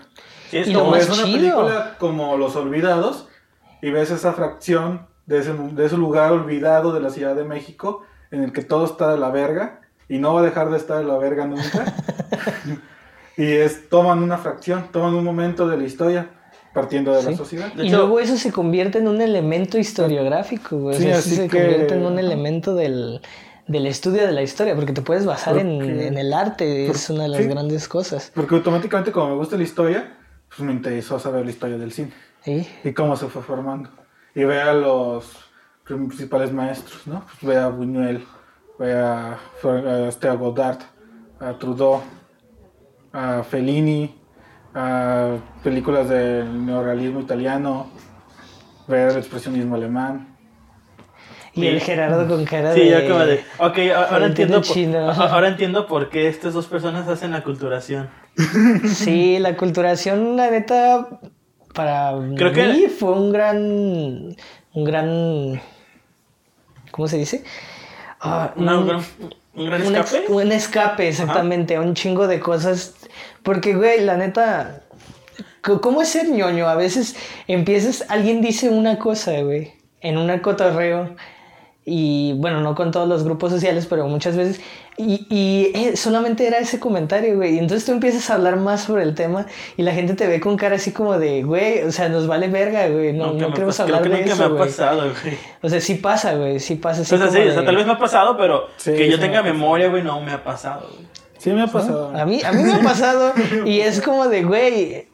[SPEAKER 2] Sí, es
[SPEAKER 1] Y lo
[SPEAKER 3] Como ves una
[SPEAKER 1] chido.
[SPEAKER 3] película como Los Olvidados y ves esa fracción de ese, de ese lugar olvidado de la Ciudad de México en el que todo está de la verga y no va a dejar de estar de la verga nunca. y es, toman una fracción, toman un momento de la historia partiendo de
[SPEAKER 1] Sí.
[SPEAKER 3] la sociedad.
[SPEAKER 2] De
[SPEAKER 1] y
[SPEAKER 2] hecho-
[SPEAKER 1] luego eso se convierte en un elemento historiográfico, güey. O
[SPEAKER 3] Sí,
[SPEAKER 1] sea,
[SPEAKER 3] así
[SPEAKER 1] se
[SPEAKER 3] que-
[SPEAKER 1] convierte en un elemento del, del estudio de la historia, porque te puedes basar en, el arte, es una de las
[SPEAKER 3] sí.
[SPEAKER 1] grandes cosas.
[SPEAKER 3] Porque automáticamente como me gusta la historia, pues me interesó saber la historia del cine
[SPEAKER 1] ¿sí?
[SPEAKER 3] y cómo se fue formando. Y ve a los principales maestros, ¿no? Pues ve a Buñuel, ve a, a, este, a Godard, a Trudeau, a Fellini, a películas del neorrealismo italiano, ver el expresionismo alemán.
[SPEAKER 1] Y
[SPEAKER 2] Sí.
[SPEAKER 1] el Gerardo con cara
[SPEAKER 2] Sí,
[SPEAKER 1] de...
[SPEAKER 2] ya como de. Ok, ahora
[SPEAKER 1] entiendo
[SPEAKER 2] por, ahora entiendo por qué estas dos personas hacen la culturación.
[SPEAKER 1] Sí, la culturación, la neta, para
[SPEAKER 2] Creo que-
[SPEAKER 1] mí fue un gran, un gran, ¿cómo se dice? Ah, un-
[SPEAKER 2] gran, un gran
[SPEAKER 1] un,
[SPEAKER 2] escape.
[SPEAKER 1] un escape, exactamente, a un chingo de cosas. Porque, güey, la neta, ¿cómo es ser ñoño? A veces empiezas, alguien dice una cosa, güey, en un cotorreo. Y bueno, no con todos los grupos sociales, pero muchas veces. Y, y, eh, solamente era ese comentario, güey. Y entonces tú empiezas a hablar más sobre el tema y la gente te ve con cara así como de, güey, o sea, nos vale verga, güey. No, no queremos
[SPEAKER 2] pas- creo
[SPEAKER 1] hablar
[SPEAKER 2] que
[SPEAKER 1] de
[SPEAKER 2] nunca
[SPEAKER 1] eso,
[SPEAKER 2] me ha
[SPEAKER 1] güey.
[SPEAKER 2] pasado, güey.
[SPEAKER 1] O sea, sí pasa, güey, sí pasa. Así
[SPEAKER 2] O sea, sí, o sea, tal vez me ha pasado, pero
[SPEAKER 3] Sí,
[SPEAKER 2] que yo
[SPEAKER 3] sí
[SPEAKER 2] tenga
[SPEAKER 3] me
[SPEAKER 2] memoria, güey, no me ha pasado, güey.
[SPEAKER 3] Sí, me ha pasado.
[SPEAKER 1] A mí, a mí me ha pasado y es como de, güey,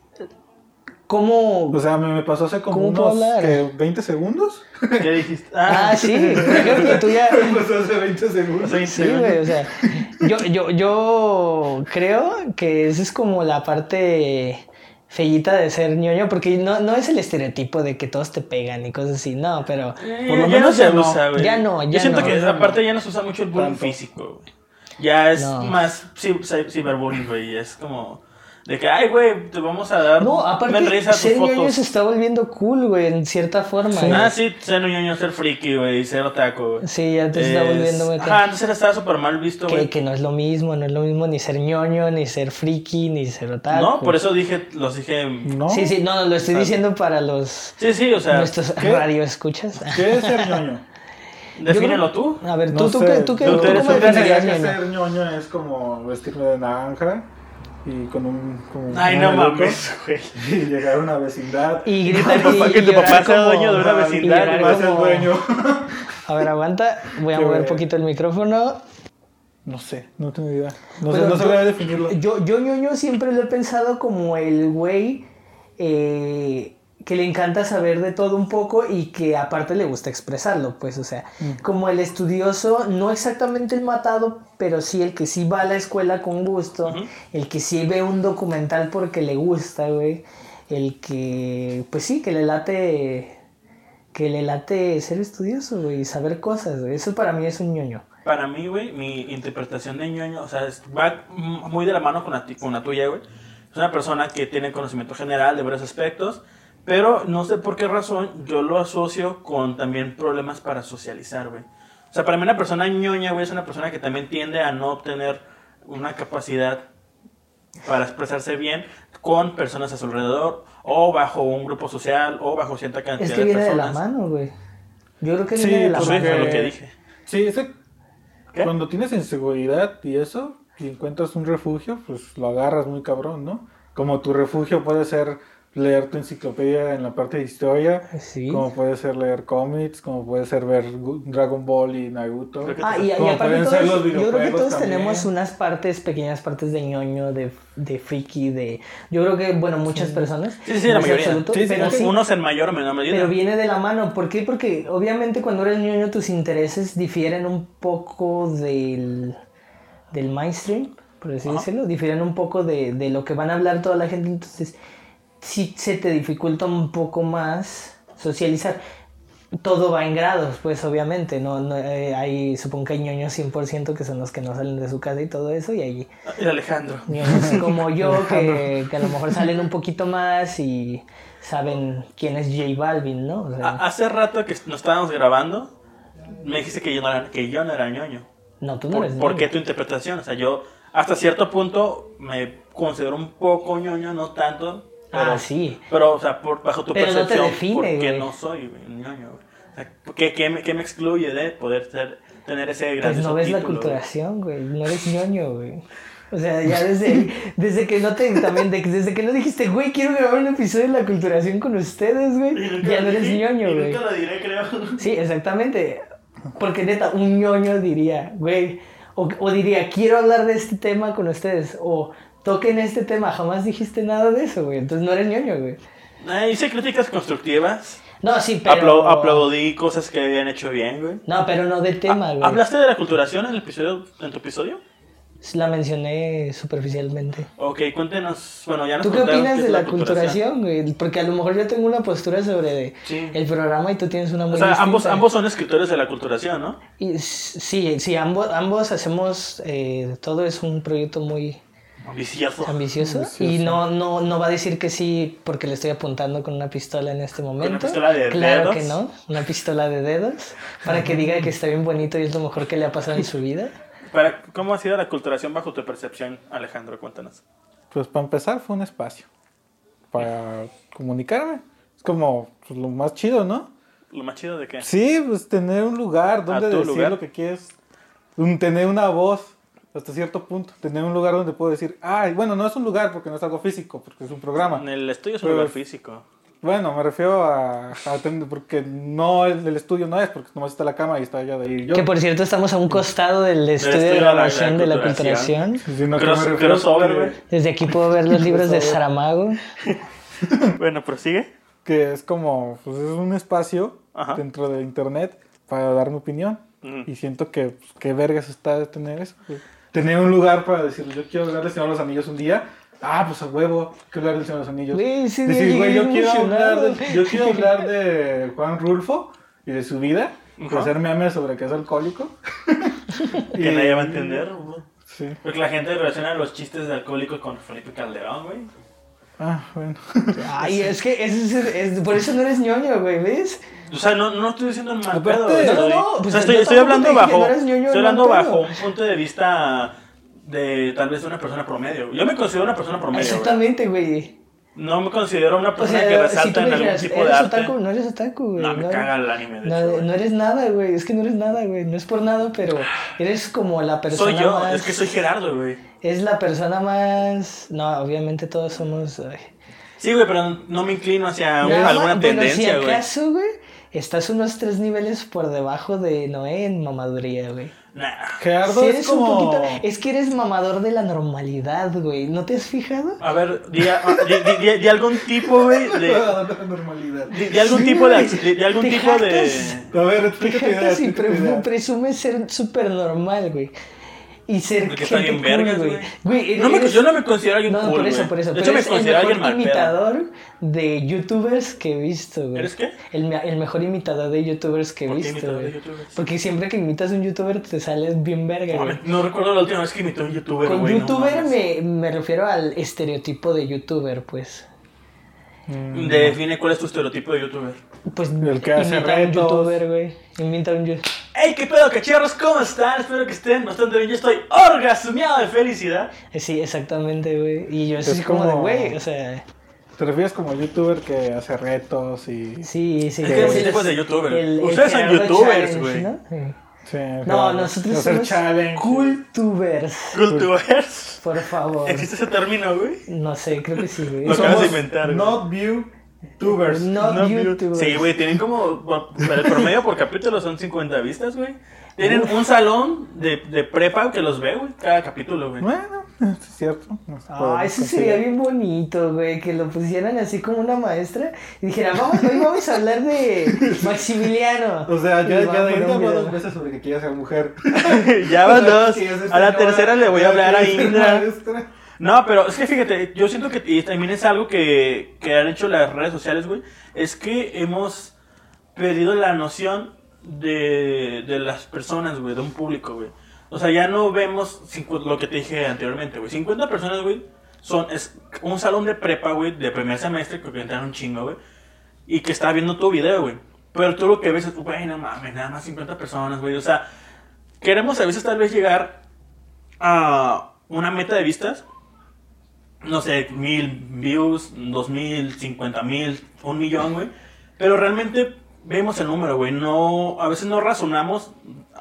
[SPEAKER 1] ¿cómo...?
[SPEAKER 3] O sea, me, me pasó hace como
[SPEAKER 1] ¿Cómo puedo
[SPEAKER 3] unos? ¿qué, 20 segundos.
[SPEAKER 2] ¿Qué dijiste?
[SPEAKER 1] Ah, sí, ejemplo, tú ya...
[SPEAKER 3] me pasó hace 20 segundos.
[SPEAKER 2] Sí,
[SPEAKER 1] Sí, güey, o sea, yo, yo, yo creo que esa es como la parte fellita de ser ñoño, porque no, no es el estereotipo de que todos te pegan y cosas así, no, pero...
[SPEAKER 2] Eh,
[SPEAKER 3] Por lo
[SPEAKER 2] ya
[SPEAKER 3] menos
[SPEAKER 2] no se
[SPEAKER 3] no.
[SPEAKER 2] usa, güey.
[SPEAKER 1] Ya no, ya
[SPEAKER 2] Yo siento
[SPEAKER 1] no.
[SPEAKER 2] que
[SPEAKER 3] Ya no.
[SPEAKER 2] aparte ya no se usa mucho el bullying físico, güey. Ya es
[SPEAKER 1] No.
[SPEAKER 2] más ci- ci- ciberbullying, güey. Es como de que, ay, güey, te vamos a dar
[SPEAKER 1] No, aparte, ser ñoño se está volviendo cool, güey, en cierta forma. güey.
[SPEAKER 2] Ah, sí, ser un ñoño, ser friki, güey, ser otaku, güey.
[SPEAKER 1] Sí, ya te está
[SPEAKER 2] Es-
[SPEAKER 1] volviendo muy
[SPEAKER 2] Ajá, antes era estaba súper mal visto,
[SPEAKER 1] que,
[SPEAKER 2] güey.
[SPEAKER 1] que no es lo mismo, no es lo mismo ni ser ñoño, ni ser friki, ni ser otaku.
[SPEAKER 2] No, por eso dije, los dije...
[SPEAKER 3] ¿No?
[SPEAKER 1] Sí, sí, no, lo estoy
[SPEAKER 2] Ah.
[SPEAKER 1] diciendo para los
[SPEAKER 2] Sí, sí, o sea,
[SPEAKER 1] nuestros
[SPEAKER 3] ¿qué?
[SPEAKER 1] radioescuchas.
[SPEAKER 3] ¿Qué es ser ñoño?
[SPEAKER 2] defínelo tú.
[SPEAKER 1] A ver,
[SPEAKER 3] No
[SPEAKER 1] tú, tú,
[SPEAKER 3] sé,
[SPEAKER 1] qué- tú, tú
[SPEAKER 3] pensaría que
[SPEAKER 1] ñoño?
[SPEAKER 3] ser ñoño es como vestirme de naranja y con un... Con
[SPEAKER 2] Ay,
[SPEAKER 3] un
[SPEAKER 2] no mames, güey.
[SPEAKER 3] Y llegar a una vecindad.
[SPEAKER 1] Y gritar y-
[SPEAKER 2] que tu papá sea dueño de una vecindad,
[SPEAKER 3] a ser
[SPEAKER 1] como-
[SPEAKER 3] dueño.
[SPEAKER 1] A ver, aguanta, voy a mover
[SPEAKER 3] bueno.
[SPEAKER 1] poquito el micrófono.
[SPEAKER 3] No sé, no tengo idea. No,
[SPEAKER 1] Pero
[SPEAKER 3] sé, no
[SPEAKER 1] yo-
[SPEAKER 3] sabría definirlo.
[SPEAKER 1] Yo, yo ñoño siempre lo he pensado como el güey eh, que le encanta saber de todo un poco y que aparte le gusta expresarlo, pues, o sea, como el estudioso, no exactamente el matado, pero sí el que sí va a la escuela con gusto, el que sí ve un documental porque le gusta, güey, el que, pues sí, que le late, que le late ser estudioso, güey, y saber cosas, güey, eso para mí es un ñoño.
[SPEAKER 2] Para mí, güey, mi interpretación de ñoño, o sea, va mm, muy de la mano con la, con la tuya, güey. Es una persona que tiene conocimiento general de varios aspectos, pero no sé por qué razón yo lo asocio con también problemas para socializar, güey. O sea, para mí una persona ñoña, güey, es una persona que también tiende a no tener una capacidad para expresarse bien con personas a su alrededor, o bajo un grupo social, o bajo cierta cantidad
[SPEAKER 1] Es que
[SPEAKER 2] de
[SPEAKER 1] viene de
[SPEAKER 2] personas.
[SPEAKER 1] la mano, güey. Yo creo que
[SPEAKER 3] Sí,
[SPEAKER 1] viene de la
[SPEAKER 2] Pues,
[SPEAKER 1] mano.
[SPEAKER 2] fue lo que dije.
[SPEAKER 3] Sí, ese-
[SPEAKER 2] ¿Qué?
[SPEAKER 3] cuando tienes inseguridad y eso, y encuentras un refugio, pues lo agarras muy cabrón, ¿no? Como tu refugio puede ser leer tu enciclopedia en la parte de historia,
[SPEAKER 1] Sí.
[SPEAKER 3] como puede ser leer cómics, como puede ser ver Dragon Ball y Naruto.
[SPEAKER 1] Ah, y, aparte todos,
[SPEAKER 3] ser los
[SPEAKER 1] yo creo que todos
[SPEAKER 3] también.
[SPEAKER 1] tenemos unas partes, pequeñas partes de ñoño, de, de friki, de... Yo creo que, bueno, muchas personas.
[SPEAKER 2] Sí, sí, la mayoría.
[SPEAKER 1] absoluto,
[SPEAKER 3] Sí, sí,
[SPEAKER 1] pero
[SPEAKER 2] Unos-
[SPEAKER 1] sí,
[SPEAKER 2] Unos en mayor o menor medida.
[SPEAKER 1] pero viene de la mano. ¿Por qué? Porque obviamente cuando eres ñoño tus intereses difieren un poco del, del mainstream, por así decirlo. Difieren un poco de, de lo que van a hablar toda la gente. Entonces sí se te dificulta un poco más socializar. Todo va en grados, pues obviamente. No, no, eh, hay, supongo que hay ñoños 100% que son los que no salen de su casa y todo eso. Y hay
[SPEAKER 2] El Alejandro.
[SPEAKER 1] ñoños como yo que, que a lo mejor salen un poquito más y saben quién es J Balvin, ¿no? O sea,
[SPEAKER 2] A- Hace rato que nos estábamos grabando, me dijiste que yo no era, que yo no era ñoño.
[SPEAKER 1] no, tú no
[SPEAKER 2] ¿Por,
[SPEAKER 1] eres
[SPEAKER 2] por
[SPEAKER 1] ñoño.
[SPEAKER 2] qué tu interpretación? O sea, yo hasta cierto punto me considero un poco ñoño, no tanto. Pero,
[SPEAKER 1] Ah, sí.
[SPEAKER 2] Pero, o sea, por, bajo tu
[SPEAKER 1] Pero no
[SPEAKER 2] percepción,
[SPEAKER 1] define,
[SPEAKER 2] ¿por qué
[SPEAKER 1] güey.
[SPEAKER 2] no soy güey, ñoño? O sea, ¿qué, qué me, qué me excluye de poder ser, tener ese gran
[SPEAKER 1] Pues no ves la culturación, güey. No eres ñoño, güey. O sea, ya desde, desde que no te también, de- desde que no dijiste, güey, quiero grabar un episodio de la culturación con ustedes, güey, ya no eres ñoño, güey.
[SPEAKER 2] Nunca lo diré, creo.
[SPEAKER 1] Sí, exactamente. Porque neta, un ñoño diría, güey, o, o diría, quiero hablar de este tema con ustedes, o toquen este tema, jamás dijiste nada de eso, güey. Entonces no eres ñoño, güey.
[SPEAKER 2] Eh, hice críticas constructivas.
[SPEAKER 1] No, sí, pero.
[SPEAKER 2] Aplau- aplaudí cosas que habían hecho bien, güey.
[SPEAKER 1] No, pero no de tema, güey.
[SPEAKER 2] ¿Hablaste de la culturación en el episodio, en tu episodio?
[SPEAKER 1] La mencioné superficialmente.
[SPEAKER 2] Ok, cuéntenos. Bueno, ya nos
[SPEAKER 1] ¿Tú qué opinas de
[SPEAKER 2] es
[SPEAKER 1] la culturación, güey? Porque a lo mejor yo tengo una postura sobre
[SPEAKER 2] Sí.
[SPEAKER 1] el programa y tú tienes una muy
[SPEAKER 2] O sea,
[SPEAKER 1] distinta.
[SPEAKER 2] ambos, ambos son escritores de la culturación, ¿no?
[SPEAKER 1] Y sí, sí, ambos, ambos hacemos... eh, todo es un proyecto muy Ambicioso.
[SPEAKER 3] Ambicioso.
[SPEAKER 1] Y no, no, no va a decir que sí porque le estoy apuntando con una pistola en este momento.
[SPEAKER 2] pistola de
[SPEAKER 1] claro
[SPEAKER 2] dedos?
[SPEAKER 1] que no, una pistola de dedos. Para que diga que está bien bonito y es lo mejor que le ha pasado en su vida.
[SPEAKER 2] Para, ¿Cómo ha sido la culturación bajo tu percepción, Alejandro? Cuéntanos.
[SPEAKER 3] Pues para empezar fue un espacio para comunicarme. Es como pues, lo más chido, ¿no?
[SPEAKER 2] ¿Lo más chido de qué?
[SPEAKER 3] Sí, pues tener un lugar donde decir
[SPEAKER 2] lugar.
[SPEAKER 3] lo que quieres. Un- tener una voz hasta cierto punto. Tener un lugar donde puedo decir, ay, bueno, no es un lugar porque no es algo físico, porque es un programa.
[SPEAKER 2] En el estudio es un
[SPEAKER 3] Pero-
[SPEAKER 2] lugar físico.
[SPEAKER 3] Bueno, me refiero a, a tener- porque no el, el estudio no es, porque nomás está la cama y está allá de ahí yo.
[SPEAKER 1] Que por cierto estamos a un costado del estudio de
[SPEAKER 2] estudio de la-
[SPEAKER 1] grabación de la
[SPEAKER 2] culturación. crossover.
[SPEAKER 1] Desde aquí puedo ver los libros de Saramago.
[SPEAKER 2] Bueno, prosigue.
[SPEAKER 3] que es como, pues es un espacio
[SPEAKER 2] Ajá.
[SPEAKER 3] dentro de internet para dar mi opinión.
[SPEAKER 2] Mm.
[SPEAKER 3] Y siento que, pues, qué vergas está de tener eso. güey. Tener un lugar para decir, yo quiero hablar del Señor de los Anillos un día. Ah, pues a huevo, quiero hablar del Señor de los Anillos.
[SPEAKER 1] Güey, sí,
[SPEAKER 3] decir, güey, yo quiero, hablar de, yo quiero hablar de Juan Rulfo y de su vida. Y
[SPEAKER 2] Ajá.
[SPEAKER 3] hacer memes sobre que es alcohólico.
[SPEAKER 2] Que nadie va a entender. güey.
[SPEAKER 3] Sí.
[SPEAKER 2] Porque la gente relaciona los chistes de alcohólico con Felipe Calderón, güey.
[SPEAKER 3] Ah, bueno.
[SPEAKER 1] Ay, es que es, es- es- por eso no eres ñoño, güey, ¿ves?
[SPEAKER 2] O sea, no, no estoy diciendo el mal
[SPEAKER 3] Aparte-
[SPEAKER 2] pedo. güey.
[SPEAKER 3] No,
[SPEAKER 1] no,
[SPEAKER 2] o
[SPEAKER 1] pues
[SPEAKER 2] sea, estoy, estoy hablando bajo,
[SPEAKER 1] no eres ñoño
[SPEAKER 2] estoy hablando bajo un punto de vista de tal vez de una persona promedio. Yo me considero una persona promedio.
[SPEAKER 1] Exactamente, güey.
[SPEAKER 2] No me considero una
[SPEAKER 1] O
[SPEAKER 2] persona que resalta
[SPEAKER 1] si tú
[SPEAKER 2] en algún tipo de
[SPEAKER 1] ¿eres
[SPEAKER 2] arte.
[SPEAKER 1] otaku? No eres otaku, güey.
[SPEAKER 2] No, me caga el anime, de
[SPEAKER 1] no,
[SPEAKER 2] hecho, güey.
[SPEAKER 1] no eres nada, güey. Es que no eres nada, güey. No es por nada, pero eres como la persona
[SPEAKER 2] Soy yo,
[SPEAKER 1] más...
[SPEAKER 2] es que soy Gerardo, güey.
[SPEAKER 1] Es la persona más... No, obviamente todos somos... ay.
[SPEAKER 2] Sí, güey, pero no me inclino hacia alguna
[SPEAKER 1] bueno,
[SPEAKER 2] tendencia,
[SPEAKER 1] si
[SPEAKER 2] güey.
[SPEAKER 1] acaso, güey, estás unos tres niveles por debajo de Noé en mamaduría, güey.
[SPEAKER 2] Nah.
[SPEAKER 3] Gerardo
[SPEAKER 1] Si
[SPEAKER 3] es
[SPEAKER 1] eres
[SPEAKER 3] como...
[SPEAKER 1] un poquito... Es que eres mamador de la normalidad, güey. ¿No te has fijado?
[SPEAKER 2] A ver, di, ah, di, di- di- di algún tipo, güey, de...
[SPEAKER 3] normalidad.
[SPEAKER 2] Di algún
[SPEAKER 1] Sí,
[SPEAKER 2] tipo de... di algún
[SPEAKER 1] Te
[SPEAKER 2] tipo de...
[SPEAKER 3] A ver,
[SPEAKER 1] Te
[SPEAKER 3] explícate idea,
[SPEAKER 1] jactas y pre- presumes ser súper normal, güey. Y ser
[SPEAKER 2] Porque está bien vergas, güey.
[SPEAKER 1] Güey,
[SPEAKER 2] No me- yo no me considero alguien
[SPEAKER 1] No,
[SPEAKER 2] cool,
[SPEAKER 1] por eso, por eso.
[SPEAKER 2] De
[SPEAKER 1] pero
[SPEAKER 2] hecho, me
[SPEAKER 1] eres
[SPEAKER 2] considero
[SPEAKER 1] el
[SPEAKER 2] alguien
[SPEAKER 1] mejor
[SPEAKER 2] mal
[SPEAKER 1] imitador de youtubers que he visto, güey.
[SPEAKER 2] ¿Eres qué?
[SPEAKER 1] El, el mejor imitador de youtubers que he
[SPEAKER 2] ¿Por qué
[SPEAKER 1] visto,
[SPEAKER 2] imitador de
[SPEAKER 1] güey.
[SPEAKER 2] youtubers?
[SPEAKER 1] Porque siempre que imitas a un youtuber te sales bien verga,
[SPEAKER 2] No,
[SPEAKER 1] güey.
[SPEAKER 2] no recuerdo la última vez que imitó a un youtuber,
[SPEAKER 1] Con
[SPEAKER 2] güey.
[SPEAKER 1] youtuber me, me refiero al estereotipo de youtuber, pues.
[SPEAKER 2] Define cuál es tu estereotipo de youtuber.
[SPEAKER 1] Pues
[SPEAKER 3] El que hace
[SPEAKER 1] a un youtuber, güey. Imita a un youtuber.
[SPEAKER 2] ¡Hey, qué pedo, cachorros! ¿Cómo están? Espero que estén bastante bien. Yo estoy orgasmeado de felicidad.
[SPEAKER 1] Sí, exactamente, güey. Y yo
[SPEAKER 3] Es
[SPEAKER 1] soy como de,
[SPEAKER 3] como-
[SPEAKER 1] güey, o sea,
[SPEAKER 3] ¿Te refieres como youtuber que hace retos y...
[SPEAKER 1] sí, sí.
[SPEAKER 2] Es que hay
[SPEAKER 1] sí,
[SPEAKER 2] tipos de youtuber.
[SPEAKER 1] el- el
[SPEAKER 2] Ustedes son youtubers, güey.
[SPEAKER 1] ¿no? Sí.
[SPEAKER 3] Sí,
[SPEAKER 1] No,
[SPEAKER 3] claro.
[SPEAKER 1] nosotros somos
[SPEAKER 3] challenge.
[SPEAKER 1] cultubers.
[SPEAKER 2] Cultubers.
[SPEAKER 1] Por favor.
[SPEAKER 2] ¿Existe ese término, güey?
[SPEAKER 1] No sé, creo que sí, güey.
[SPEAKER 2] Lo acabas de inventar, güey.
[SPEAKER 3] Not view tubers.
[SPEAKER 1] No,
[SPEAKER 2] No,
[SPEAKER 1] youtubers.
[SPEAKER 2] Sí, güey, tienen como. El promedio por capítulo son 50 vistas, güey. Tienen un salón de, de prepa que los ve, güey, cada capítulo, güey.
[SPEAKER 3] Bueno, es cierto. No se puede
[SPEAKER 1] Ah, eso
[SPEAKER 3] conseguir.
[SPEAKER 1] sería bien bonito, güey, que lo pusieran así como una maestra y dijera, vamos, hoy vamos a hablar de Maximiliano.
[SPEAKER 3] O sea, ya, ya, ya,
[SPEAKER 1] video.
[SPEAKER 3] dos veces sobre que quiere ser mujer.
[SPEAKER 2] ya van dos. A la tercera le voy a hablar a Indra.
[SPEAKER 3] maestra.
[SPEAKER 2] No, pero es que fíjate, yo siento que y también es algo que, que han hecho las redes sociales, güey. Es que hemos perdido la noción de, de las personas, güey, de un público, güey. O sea, ya no vemos lo que te dije anteriormente, güey. 50 personas, güey, son es un salón de prepa, güey, de primer semestre, que entran un chingo, güey. Y que está viendo tu video, güey. Pero tú lo que ves es, güey, no mames, nada más 50 personas, güey. O sea, queremos a veces tal vez llegar a una meta de vistas no sé, mil views, dos mil, cincuenta mil, un millón, güey. Pero realmente vemos el número, güey. No, a veces no razonamos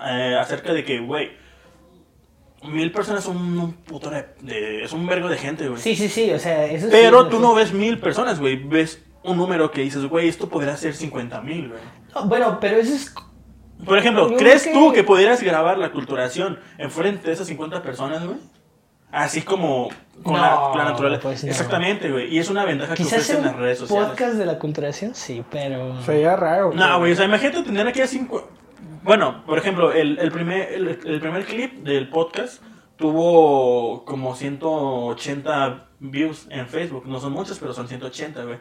[SPEAKER 2] eh, acerca de que, güey, mil personas son un puto de, de- es un vergo de gente, güey.
[SPEAKER 1] Sí, sí, sí, o sea, eso
[SPEAKER 2] Pero tú no ves mil personas, güey. Ves un número que dices, güey, esto podría ser cincuenta mil, güey.
[SPEAKER 1] No, bueno, pero eso es...
[SPEAKER 2] Por ejemplo,
[SPEAKER 1] Yo
[SPEAKER 2] ¿crees tú
[SPEAKER 1] que-
[SPEAKER 2] que pudieras grabar la culturación enfrente de esas 50 personas, güey? Así como con la,
[SPEAKER 1] No,
[SPEAKER 2] la naturaleza.
[SPEAKER 1] pues no.
[SPEAKER 2] Exactamente, güey. Y es una ventaja que
[SPEAKER 1] Quizás
[SPEAKER 2] ofrecen
[SPEAKER 1] en
[SPEAKER 2] las redes sociales.
[SPEAKER 1] podcast de la culturación, sí, pero...
[SPEAKER 3] Sería raro.
[SPEAKER 2] No, güey, o sea, imagínate tener aquí a cinco... Bueno, por ejemplo, el, el primer, el, el primer clip del podcast tuvo como 180 views en Facebook. No son muchos, pero son 180, güey.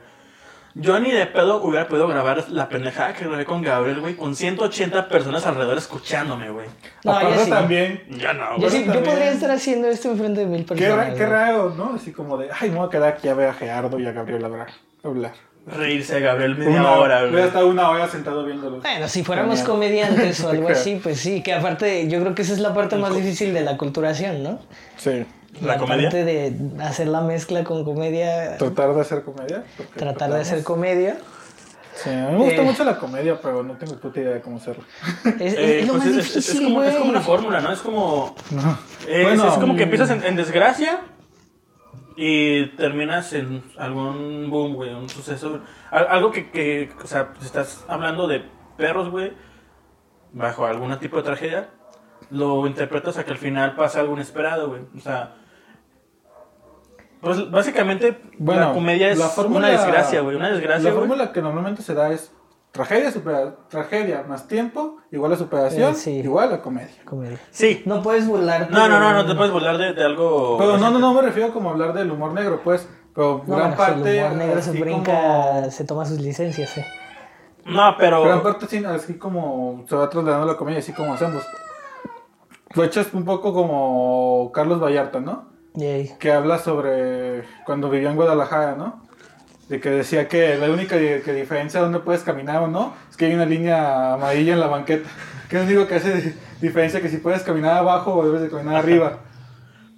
[SPEAKER 2] Yo ni de pedo hubiera podido grabar la pendejada que grabé con Gabriel, güey, con 180 personas alrededor escuchándome, güey.
[SPEAKER 1] No, yo sí.
[SPEAKER 3] también,
[SPEAKER 2] Ya no,
[SPEAKER 1] Yo,
[SPEAKER 2] güey.
[SPEAKER 1] sí, yo podría estar haciendo esto enfrente de mil personas.
[SPEAKER 3] qué
[SPEAKER 1] güey.
[SPEAKER 3] raro, ¿no? Así como de, ay, me voy a quedar aquí a ver a Gerardo y a Gabriel hablar. hablar.
[SPEAKER 2] Reírse a Gabriel media
[SPEAKER 3] Una-
[SPEAKER 2] hora,
[SPEAKER 3] Voy a
[SPEAKER 2] güey.
[SPEAKER 3] estar una hora sentado viéndolo.
[SPEAKER 1] Bueno, si fuéramos
[SPEAKER 3] Genial.
[SPEAKER 1] comediantes o algo así, pues sí, que aparte yo creo que esa es la parte más difícil de la culturación, ¿no?
[SPEAKER 3] Sí.
[SPEAKER 2] ¿La comedia?
[SPEAKER 1] parte de hacer la mezcla con comedia,
[SPEAKER 3] Tratar de hacer comedia.
[SPEAKER 1] tratar de hacer comedia.
[SPEAKER 3] Sí, a mí me gusta
[SPEAKER 1] Eh.
[SPEAKER 3] mucho la comedia, pero no tengo puta idea de cómo hacerlo.
[SPEAKER 1] Es, es-
[SPEAKER 2] Eh,
[SPEAKER 1] es lo
[SPEAKER 2] pues
[SPEAKER 1] más
[SPEAKER 2] es, es- es
[SPEAKER 1] difícil,
[SPEAKER 2] como, es
[SPEAKER 1] güey.
[SPEAKER 2] como una fórmula, ¿no? Es como.
[SPEAKER 3] No.
[SPEAKER 2] Es,
[SPEAKER 3] Bueno,
[SPEAKER 2] es como que
[SPEAKER 3] mm.
[SPEAKER 2] empiezas en, en desgracia y terminas en algún boom, güey, un suceso. Al- algo que, que, o sea, si estás hablando de perros, güey, bajo algún tipo de tragedia, lo interpretas a que al final pasa algo inesperado, güey. O sea, pues básicamente
[SPEAKER 3] Bueno,
[SPEAKER 2] la comedia es
[SPEAKER 3] la fórmula-
[SPEAKER 2] una desgracia, güey, una desgracia,
[SPEAKER 3] La fórmula que normalmente se da es tragedia, supera- tragedia más tiempo, igual a superación,
[SPEAKER 1] Eh, sí.
[SPEAKER 3] igual a comedia.
[SPEAKER 1] Comedia.
[SPEAKER 2] Sí.
[SPEAKER 1] No puedes burlarte.
[SPEAKER 2] No, no, no,
[SPEAKER 1] de-
[SPEAKER 2] no te puedes burlar de, de algo...
[SPEAKER 3] Pero no, no, no me refiero como a hablar del humor negro, pues. Pero
[SPEAKER 1] No,
[SPEAKER 3] gran
[SPEAKER 1] bueno, si
[SPEAKER 3] parte.
[SPEAKER 1] el humor negro se brinca,
[SPEAKER 3] como-
[SPEAKER 1] se toma sus licencias, eh.
[SPEAKER 2] No, pero...
[SPEAKER 3] Gran parte sí, así como se va trasladando la comedia, así como hacemos. Lo echas un poco como Carlos Vallarta, ¿no?
[SPEAKER 1] Yay.
[SPEAKER 3] que habla sobre cuando vivió en Guadalajara, ¿no? De que decía que la única que diferencia donde puedes caminar o no es que hay una línea amarilla en la banqueta. Que es único que hace di- diferencia que si puedes caminar abajo o debes de caminar arriba.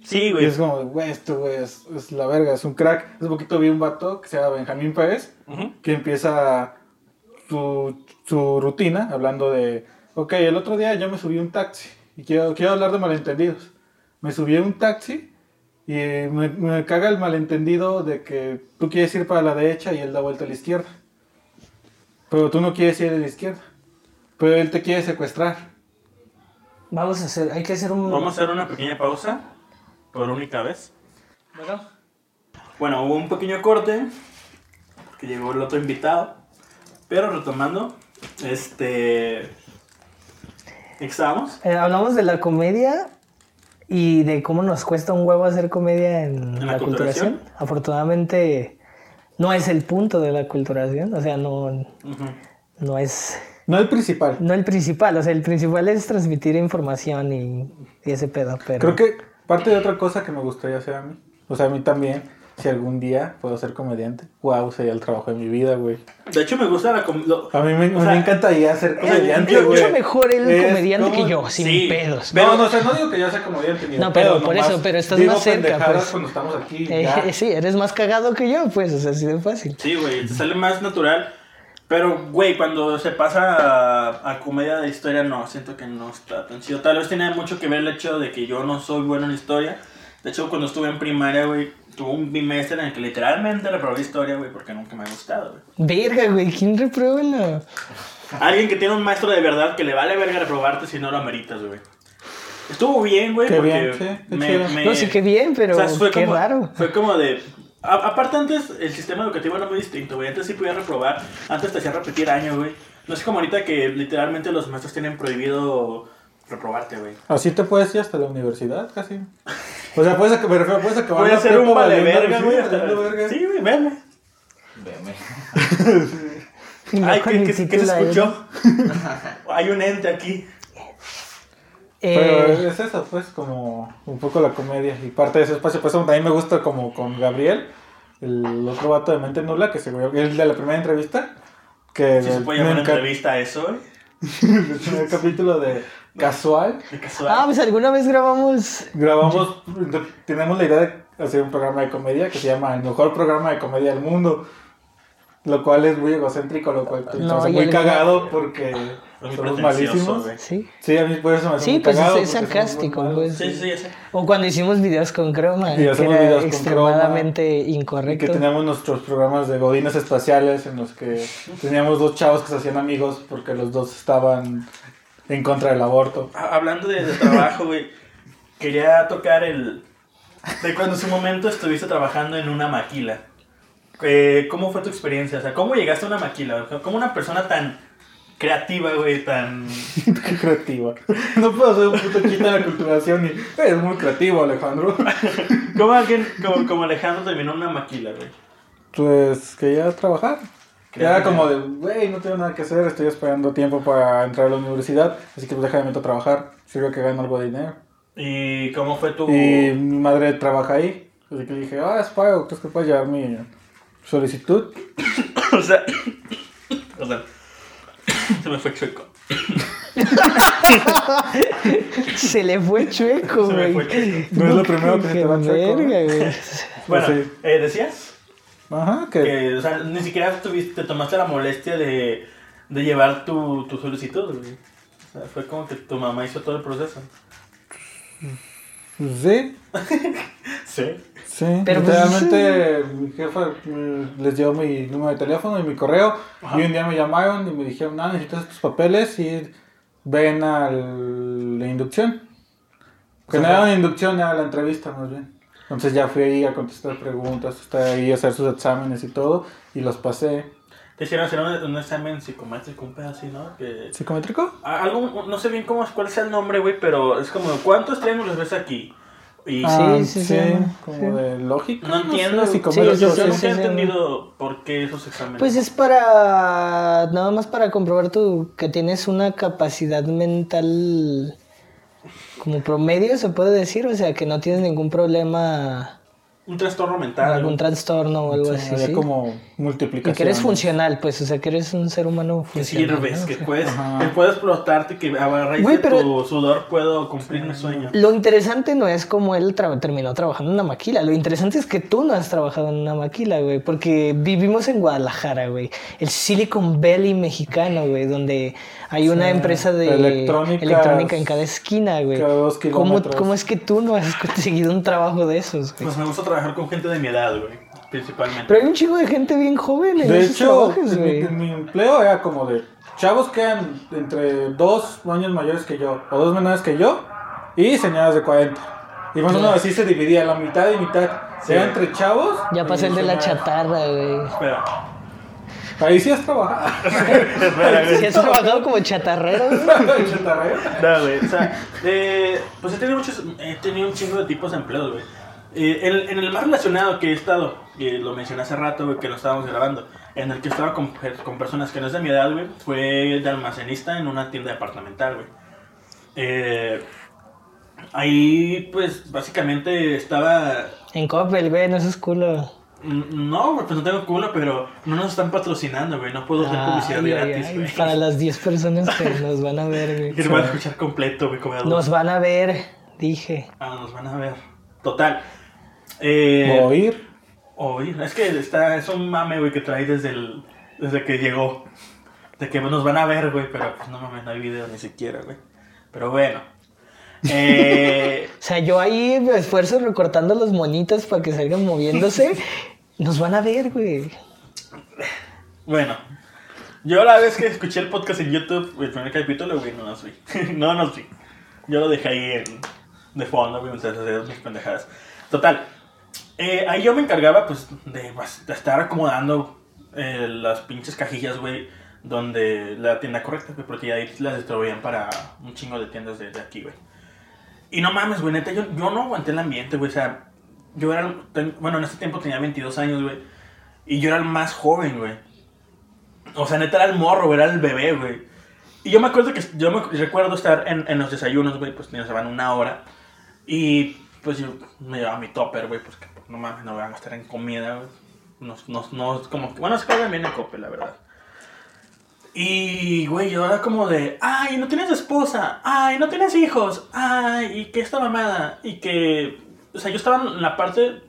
[SPEAKER 2] Sí,
[SPEAKER 3] Y
[SPEAKER 2] güey.
[SPEAKER 3] es como, güey, esto güey es, es la verga, es un crack. Hace poquito vi un vato que se llama Benjamín Pérez
[SPEAKER 2] Ujú.
[SPEAKER 3] que empieza su, su rutina hablando de, ok, el otro día yo me subí un taxi y quiero, quiero hablar de malentendidos. Me subí a un taxi y me, me caga el malentendido de que tú quieres ir para la derecha y él da vuelta a la izquierda. Pero tú no quieres ir a la izquierda. Pero él te quiere secuestrar.
[SPEAKER 1] Vamos a hacer, hay que hacer un...
[SPEAKER 2] Vamos a hacer una pequeña pausa por única vez.
[SPEAKER 1] Bueno,
[SPEAKER 2] Bueno, hubo un pequeño corte que llegó el otro invitado, pero retomando, este, ¿estamos?
[SPEAKER 1] eh, hablamos de la comedia y de cómo nos cuesta un huevo hacer comedia en,
[SPEAKER 2] ¿En
[SPEAKER 1] la,
[SPEAKER 2] la
[SPEAKER 1] culturación.
[SPEAKER 2] culturación?
[SPEAKER 1] Afortunadamente no es el punto de la culturación, o sea, no,
[SPEAKER 2] Ujú.
[SPEAKER 1] no es...
[SPEAKER 3] No el principal.
[SPEAKER 1] No el principal, o sea, el principal es transmitir información y, y ese pedo, pero...
[SPEAKER 3] Creo que parte de otra cosa que me gustaría hacer a mí. O sea, a mí también. Si algún día puedo ser comediante. Wow, sería el trabajo de mi vida, güey.
[SPEAKER 2] De hecho, me gusta la
[SPEAKER 3] A mí me,
[SPEAKER 2] O sea,
[SPEAKER 3] me encantaría ser
[SPEAKER 1] Es
[SPEAKER 3] comediante,
[SPEAKER 1] mucho
[SPEAKER 3] güey.
[SPEAKER 1] mejor el
[SPEAKER 3] Es
[SPEAKER 1] comediante
[SPEAKER 3] como-
[SPEAKER 1] que yo, sin
[SPEAKER 2] Sí.
[SPEAKER 1] pedos.
[SPEAKER 2] Pero-
[SPEAKER 3] no, no, o sea, no digo que yo sea comediante ni
[SPEAKER 1] No, pero
[SPEAKER 3] pedo,
[SPEAKER 1] por eso, pero estás
[SPEAKER 3] digo
[SPEAKER 1] más cerca, pues.
[SPEAKER 3] cuando estamos aquí.
[SPEAKER 1] Eh, sí, eres más cagado que yo, pues, o sea, así de fácil.
[SPEAKER 2] Sí, güey, te sale más natural Pero, güey, cuando se pasa a, a comedia de historia, no, siento que no está tan chido. Tal vez tiene mucho que ver el hecho de que yo no soy bueno en historia. De hecho, cuando estuve en primaria, güey, tuve un bimestre en el que literalmente reprobé historia, güey, porque nunca me ha gustado, güey.
[SPEAKER 1] Verga, güey, ¿quién reprueba la...?
[SPEAKER 2] Alguien que tiene un maestro de verdad que le vale verga reprobarte si no lo ameritas, güey. Estuvo bien, güey,
[SPEAKER 3] Qué
[SPEAKER 2] porque
[SPEAKER 3] bien, sí, qué
[SPEAKER 2] me,
[SPEAKER 1] No, sí que bien, pero
[SPEAKER 2] o sea, fue
[SPEAKER 1] qué
[SPEAKER 2] como,
[SPEAKER 1] raro.
[SPEAKER 2] Fue como de... a- aparte antes, el sistema educativo era muy distinto, güey. Antes sí podías reprobar, antes te hacían repetir año, güey. No es como ahorita que literalmente los maestros tienen prohibido reprobarte, güey.
[SPEAKER 3] Así te puedes ir hasta la universidad, casi. O sea, puedes, me refiero, puedes acabar
[SPEAKER 2] Voy a hacer un vale verga,
[SPEAKER 3] sí,
[SPEAKER 2] güey. Sí, güey, veme.
[SPEAKER 4] Veme.
[SPEAKER 1] Yo
[SPEAKER 2] Ay, ¿qué, qué- qué se escuchó? Hay un ente aquí.
[SPEAKER 3] Pero
[SPEAKER 1] Eh,
[SPEAKER 3] es eso, pues, como un poco la comedia. Y parte de ese espacio, pues, a mí me gusta como con Gabriel, el otro vato de mente nula, que se el de la primera entrevista. Que
[SPEAKER 2] Si se puede
[SPEAKER 3] me
[SPEAKER 2] llamar
[SPEAKER 3] encanta-
[SPEAKER 2] entrevista a eso, güey.
[SPEAKER 3] el primer capítulo de Casual.
[SPEAKER 2] Casual.
[SPEAKER 1] Ah, pues alguna vez grabamos...
[SPEAKER 3] Grabamos, tenemos la idea de hacer un programa de comedia que se llama El mejor programa de comedia del mundo. Lo cual es muy egocéntrico, lo cual
[SPEAKER 1] No, y
[SPEAKER 3] muy
[SPEAKER 1] el-
[SPEAKER 3] cagado porque
[SPEAKER 2] Muy
[SPEAKER 3] somos malísimos.
[SPEAKER 2] güey.
[SPEAKER 1] Sí.
[SPEAKER 3] Sí, a mí por eso me hace
[SPEAKER 1] Sí,
[SPEAKER 3] muy
[SPEAKER 1] pues
[SPEAKER 3] cagado.
[SPEAKER 1] es, es sarcástico, pues.
[SPEAKER 2] Sí, sí, sé.
[SPEAKER 1] O cuando hicimos videos con croma,
[SPEAKER 3] Y
[SPEAKER 1] que
[SPEAKER 3] hacemos
[SPEAKER 1] era
[SPEAKER 3] videos con
[SPEAKER 1] extremadamente
[SPEAKER 3] Y
[SPEAKER 1] incorrecto.
[SPEAKER 3] que teníamos nuestros programas de godines espaciales en los que teníamos dos chavos que se hacían amigos porque los dos estaban en contra del aborto.
[SPEAKER 2] Ha- Hablando de, de trabajo, güey, quería tocar el... De cuando en su momento estuviste trabajando en una maquila. Eh, ¿Cómo fue tu experiencia? O sea, ¿cómo llegaste a una maquila? ¿Cómo una persona tan creativa, güey, tan...
[SPEAKER 3] Qué creativa. No puedo ser un puto chiste de la culturación y eres muy creativo, Alejandro.
[SPEAKER 2] ¿Cómo alguien como, como Alejandro terminó en una maquila, güey?
[SPEAKER 3] Pues quería trabajar.
[SPEAKER 2] Quería
[SPEAKER 3] Era como de, güey, no tengo nada que hacer, estoy esperando tiempo para entrar a la universidad, así que pues déjame meto a trabajar, sirve que gano algo de dinero.
[SPEAKER 2] ¿Y cómo fue tu...?
[SPEAKER 3] Y mi madre trabaja ahí, así que le dije, ah, es pago, ¿crees que puedes llevar mi solicitud?
[SPEAKER 2] o sea... Perdón. Se me fue chueco.
[SPEAKER 1] Se le fue chueco, güey.
[SPEAKER 3] No es lo primero que se te va chueco,
[SPEAKER 1] verga, güey.
[SPEAKER 2] Bueno,
[SPEAKER 3] Sí.
[SPEAKER 2] eh, ¿decías?
[SPEAKER 3] Ajá, que...
[SPEAKER 2] Que, o sea, ni siquiera tuviste, te tomaste la molestia de, de llevar tu, tu solicitud, güey. O sea, fue como que tu mamá hizo todo el proceso.
[SPEAKER 3] Sí,
[SPEAKER 2] Sí.
[SPEAKER 3] sí.
[SPEAKER 1] Pero, pues,
[SPEAKER 3] Literalmente mi jefa mm, les dio mi número de teléfono y mi correo
[SPEAKER 2] Ajá.
[SPEAKER 3] y un día me llamaron y me dijeron, no, necesitas tus papeles y ven a la inducción. Que no era una inducción, era la entrevista más bien. Entonces ya fui ahí a contestar preguntas, estar ahí a hacer sus exámenes y todo y los pasé.
[SPEAKER 2] Te hicieron hacer un, un examen psicométrico, un pedo así, ¿no? Que,
[SPEAKER 3] ¿Psicométrico?
[SPEAKER 2] algo, no sé bien cómo, cuál es el nombre, güey, pero es como, ¿cuántos triángulos ves aquí? Y
[SPEAKER 3] Ah,
[SPEAKER 1] sí, sí, sí.
[SPEAKER 3] como
[SPEAKER 1] Sí.
[SPEAKER 3] de lógica.
[SPEAKER 2] no entiendo.
[SPEAKER 3] sé,
[SPEAKER 2] Sí,
[SPEAKER 3] psicométrico,
[SPEAKER 2] yo, nunca
[SPEAKER 1] sí,
[SPEAKER 2] he
[SPEAKER 1] sí,
[SPEAKER 2] entendido por qué esos exámenes.
[SPEAKER 1] Pues es para. Nada más para comprobar tu, que tienes una capacidad mental. Como promedio, se puede decir. O sea, que no tienes ningún problema.
[SPEAKER 2] Un trastorno mental.
[SPEAKER 1] algún trastorno o algo
[SPEAKER 3] Sí,
[SPEAKER 1] así. ¿sí?
[SPEAKER 3] como
[SPEAKER 1] Y
[SPEAKER 3] multiplicación.
[SPEAKER 1] que eres funcional, pues. O sea, que eres un ser humano
[SPEAKER 2] que
[SPEAKER 1] funcional.
[SPEAKER 2] sirves,
[SPEAKER 1] ¿no?
[SPEAKER 2] que
[SPEAKER 1] O sea,
[SPEAKER 2] puedes,
[SPEAKER 3] Ajá.
[SPEAKER 2] que puedes explotarte, que a raíz
[SPEAKER 1] Güey,
[SPEAKER 2] de
[SPEAKER 1] pero-
[SPEAKER 2] tu sudor puedo cumplir mi sueño.
[SPEAKER 1] Lo interesante no es cómo él tra- terminó trabajando en una maquila. Lo interesante es que tú no has trabajado en una maquila, güey. Porque vivimos en Guadalajara, güey. El Silicon Valley mexicano, güey. Donde hay una
[SPEAKER 3] Sí,
[SPEAKER 1] empresa de electrónica en cada esquina, güey.
[SPEAKER 3] cada dos
[SPEAKER 1] ¿Cómo. ¿Cómo es que tú no has conseguido un trabajo de esos, güey?
[SPEAKER 2] Pues me gusta trabajar con gente de mi edad, güey, principalmente.
[SPEAKER 1] Pero hay un chingo de gente bien joven en
[SPEAKER 3] De
[SPEAKER 1] esos
[SPEAKER 3] hecho,
[SPEAKER 1] trabajos,
[SPEAKER 3] en mi,
[SPEAKER 1] güey.
[SPEAKER 3] mi empleo era como de chavos que eran entre dos años mayores que yo o dos menores que yo y señoras de 40. Y más o menos así se dividía, la mitad y mitad.
[SPEAKER 2] Sí.
[SPEAKER 3] Era entre chavos.
[SPEAKER 1] Ya pasé el de la
[SPEAKER 3] señoras.
[SPEAKER 1] chatarra, güey.
[SPEAKER 2] Espera.
[SPEAKER 3] Ahí sí has trabajado.
[SPEAKER 2] Espera, güey.
[SPEAKER 1] ¿Sí has trabajado como chatarrero, güey?
[SPEAKER 3] Chatarrero.
[SPEAKER 2] No, güey, o sea, eh, pues he tenido muchos, he tenido un chingo de tipos de empleos, güey. Eh, en, en el más relacionado que he estado, y lo mencioné hace rato, güey, que lo estábamos grabando, en el que estaba con, con personas que no es de mi edad, güey, fue de almacenista en una tienda departamental, güey. Eh, ahí, pues, básicamente estaba...
[SPEAKER 1] En Coppel, güey, no es culo.
[SPEAKER 2] n- No, pues no tengo culo, pero no nos están patrocinando, güey, no puedo hacer publicidad
[SPEAKER 1] Ay,
[SPEAKER 2] gratis,
[SPEAKER 1] ay,
[SPEAKER 2] güey.
[SPEAKER 1] Para las 10 personas que nos van a ver,
[SPEAKER 2] Que
[SPEAKER 1] güey.
[SPEAKER 2] lo van a escuchar completo, güey, como
[SPEAKER 1] Nos van a ver, dije.
[SPEAKER 2] Ah, nos van a ver. Total. Eh,
[SPEAKER 3] Oír.
[SPEAKER 2] Oír. Es que está, es un mame, güey, que trae desde el, Desde que llegó. De que nos van a ver, güey, pero pues no mames, no hay video ni siquiera, güey. Pero bueno. Eh,
[SPEAKER 1] O sea, yo ahí me esfuerzo recortando los monitos para que salgan moviéndose. Nos van a ver, güey.
[SPEAKER 2] bueno. Yo la vez que escuché el podcast en YouTube, el primer capítulo, güey, no nos vi. no nos vi. Yo lo dejé ahí en, de fondo, güey, mientras hacía mis pendejadas. Total. Eh, ahí yo me encargaba, pues, de, pues, estar acomodando eh, las pinches cajillas, güey, donde la tienda correcta, porque ahí las distribuían para un chingo de tiendas de, aquí, güey. Y no mames, güey, neta, yo, no aguanté el ambiente, güey, o sea, yo era, ten- bueno, en ese tiempo tenía 22 años, güey, y yo era el más joven, güey. O sea, neta era el morro, güey, era el bebé, güey. Y yo me acuerdo que, yo me recuerdo estar en, en los desayunos, güey, pues nos daban una hora. Y pues yo me llevaba mi topper, güey, pues que no mames, no voy a gastar en comida. No, no, no, como que, bueno, se pagan bien en cope, la verdad. Y, güey, yo era como de, ay, no tienes esposa, ay, no tienes hijos, ay, y que esta mamada, y que, o sea, yo estaba en la parte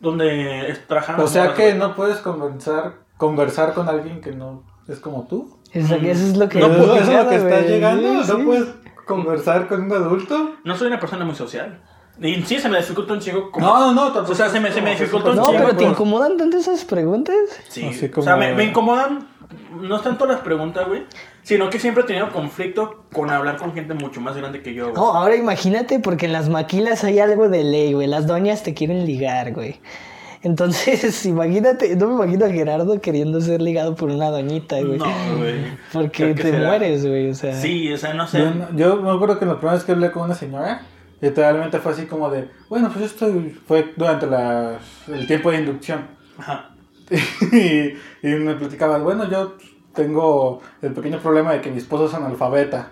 [SPEAKER 2] donde trabajaban
[SPEAKER 3] O sea que no puedes conversar, conversar con alguien que no es como tú.
[SPEAKER 1] Eso, eso es lo que.
[SPEAKER 2] No,
[SPEAKER 3] ¿Eso es lo que
[SPEAKER 1] güey.
[SPEAKER 3] estás llegando?
[SPEAKER 1] Sí,
[SPEAKER 3] ¿No puedes conversar con un adulto?
[SPEAKER 2] No soy una persona muy social. Y sí, se me dificulta un chico como...
[SPEAKER 3] No, no, no.
[SPEAKER 2] O sea, se me- se me dificultó un
[SPEAKER 1] No,
[SPEAKER 2] chingo,
[SPEAKER 1] pero ¿te incomodan tanto esas preguntas?
[SPEAKER 2] Sí,
[SPEAKER 3] Así
[SPEAKER 2] o
[SPEAKER 3] como-
[SPEAKER 2] sea, me, me incomodan, no es tanto las preguntas, güey, sino que siempre he tenido conflicto con hablar con gente mucho más grande que yo, güey.
[SPEAKER 1] No, ahora imagínate, porque en las maquilas hay algo de ley, güey. Las doñas te quieren ligar, güey. Entonces, imagínate, no me imagino a Gerardo queriendo ser ligado por una doñita, güey.
[SPEAKER 2] No, güey.
[SPEAKER 1] Porque te
[SPEAKER 2] será-
[SPEAKER 1] mueres, güey, o sea.
[SPEAKER 2] Sí, o sea, no
[SPEAKER 3] Yo,
[SPEAKER 2] sé.
[SPEAKER 3] no- yo me acuerdo que la primera vez que hablé con una señora, literalmente fue así como de, bueno, pues esto fue durante la, el tiempo de inducción.
[SPEAKER 2] Ajá.
[SPEAKER 3] y, y me platicaba, bueno, yo tengo el pequeño problema de que mi esposo es analfabeta.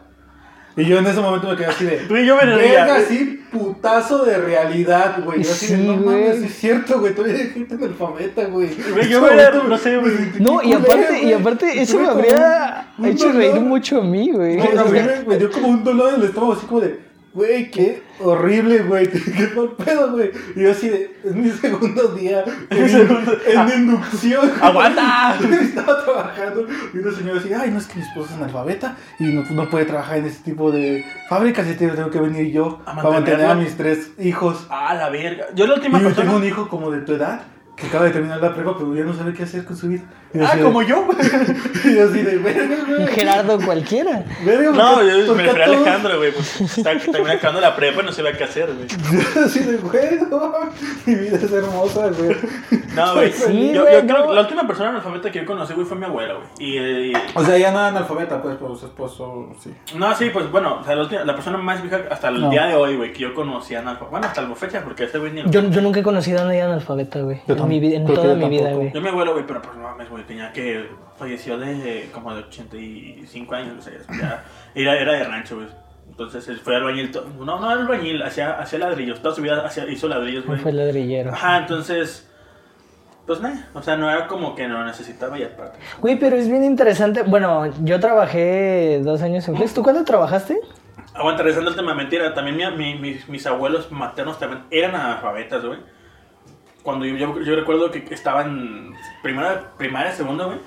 [SPEAKER 3] Y yo en ese momento me quedé así de,
[SPEAKER 2] Güey, yo me
[SPEAKER 3] verga, así putazo de realidad, güey. Yo así de,
[SPEAKER 1] Sí,
[SPEAKER 3] no
[SPEAKER 1] güey.
[SPEAKER 3] mames, es cierto, güey, todavía hay gente analfabeta, güey.
[SPEAKER 2] Yo me- no sé, güey.
[SPEAKER 1] No, y aparte, y aparte, eso me habría
[SPEAKER 3] un- un
[SPEAKER 1] hecho reír mucho a mí, güey.
[SPEAKER 3] No,
[SPEAKER 1] O
[SPEAKER 3] a mí
[SPEAKER 1] sea,
[SPEAKER 3] me, me dio como un dolor en el estómago, así como de, güey, qué horrible, güey, qué mal pedo, güey. Y yo así de, es mi segundo día en,
[SPEAKER 2] segundo-
[SPEAKER 3] en inducción.
[SPEAKER 2] ¡Aguanta!
[SPEAKER 3] Estaba trabajando y una señora decía, ay, no es que mi esposa es analfabeta y no, no puede trabajar en ese tipo de fábricas y tengo que venir yo
[SPEAKER 2] A
[SPEAKER 3] para mantener a mis tres hijos.
[SPEAKER 2] Ah, la verga. Yo la
[SPEAKER 3] Y
[SPEAKER 2] última
[SPEAKER 3] yo
[SPEAKER 2] persona...
[SPEAKER 3] tengo un hijo como de tu edad que acaba de terminar la prepa, pero ya no sabe qué hacer con su vida.
[SPEAKER 2] Ah,
[SPEAKER 3] de-
[SPEAKER 2] como yo, güey.
[SPEAKER 3] Y yo así de, verga,
[SPEAKER 1] un
[SPEAKER 3] güey.
[SPEAKER 1] Gerardo cualquiera.
[SPEAKER 3] Verga,
[SPEAKER 2] No,
[SPEAKER 3] ¿por qué-
[SPEAKER 2] yo me refería a Alejandro, güey. Pues está, terminé acabando la prepa y no sabía qué hacer, güey.
[SPEAKER 3] Así de, güey, no, mi vida es hermosa, güey.
[SPEAKER 2] No, güey.
[SPEAKER 1] Sí,
[SPEAKER 2] yo,
[SPEAKER 1] güey,
[SPEAKER 2] yo creo
[SPEAKER 1] no.
[SPEAKER 2] que la última persona analfabeta que yo conocí, güey, fue mi abuela, güey. Y, eh, y-
[SPEAKER 3] O sea, ya no era analfabeta, pues, pero su esposo, sí.
[SPEAKER 2] No, sí, pues bueno, o sea, la, última- la persona más vieja hasta el
[SPEAKER 3] No.
[SPEAKER 2] día de hoy, güey, que yo conocía analfabeta. Bueno, hasta la fecha, porque ese güey ni lo-
[SPEAKER 1] Yo, yo nunca he conocido a nadie analfabeta, güey.
[SPEAKER 3] Yo
[SPEAKER 1] mi, en
[SPEAKER 3] creo
[SPEAKER 1] toda
[SPEAKER 3] yo
[SPEAKER 1] mi vida, güey.
[SPEAKER 2] Yo mi abuelo, güey, pero pues no mames, güey, tenía que. Falleció de como de 85 años, o sea, ya. Era, era de rancho, güey. Entonces él fue albañil. No, no era albañil, hacía, hacía ladrillos. Toda su vida hacía, hizo ladrillos, güey.
[SPEAKER 1] Fue ladrillero.
[SPEAKER 2] Ajá, entonces. Pues nada, o sea, no era como que no necesitaba y aparte.
[SPEAKER 1] Güey, pero es bien interesante. Bueno, yo trabajé dos años en Flex. ¿Tú cuándo trabajaste?
[SPEAKER 2] Aguanta, regresando al tema, mentira. También mi- mi- mis, mis abuelos maternos también eran analfabetas, güey. Cuando yo, yo, yo recuerdo que estaban primera, primaria, segunda, güey.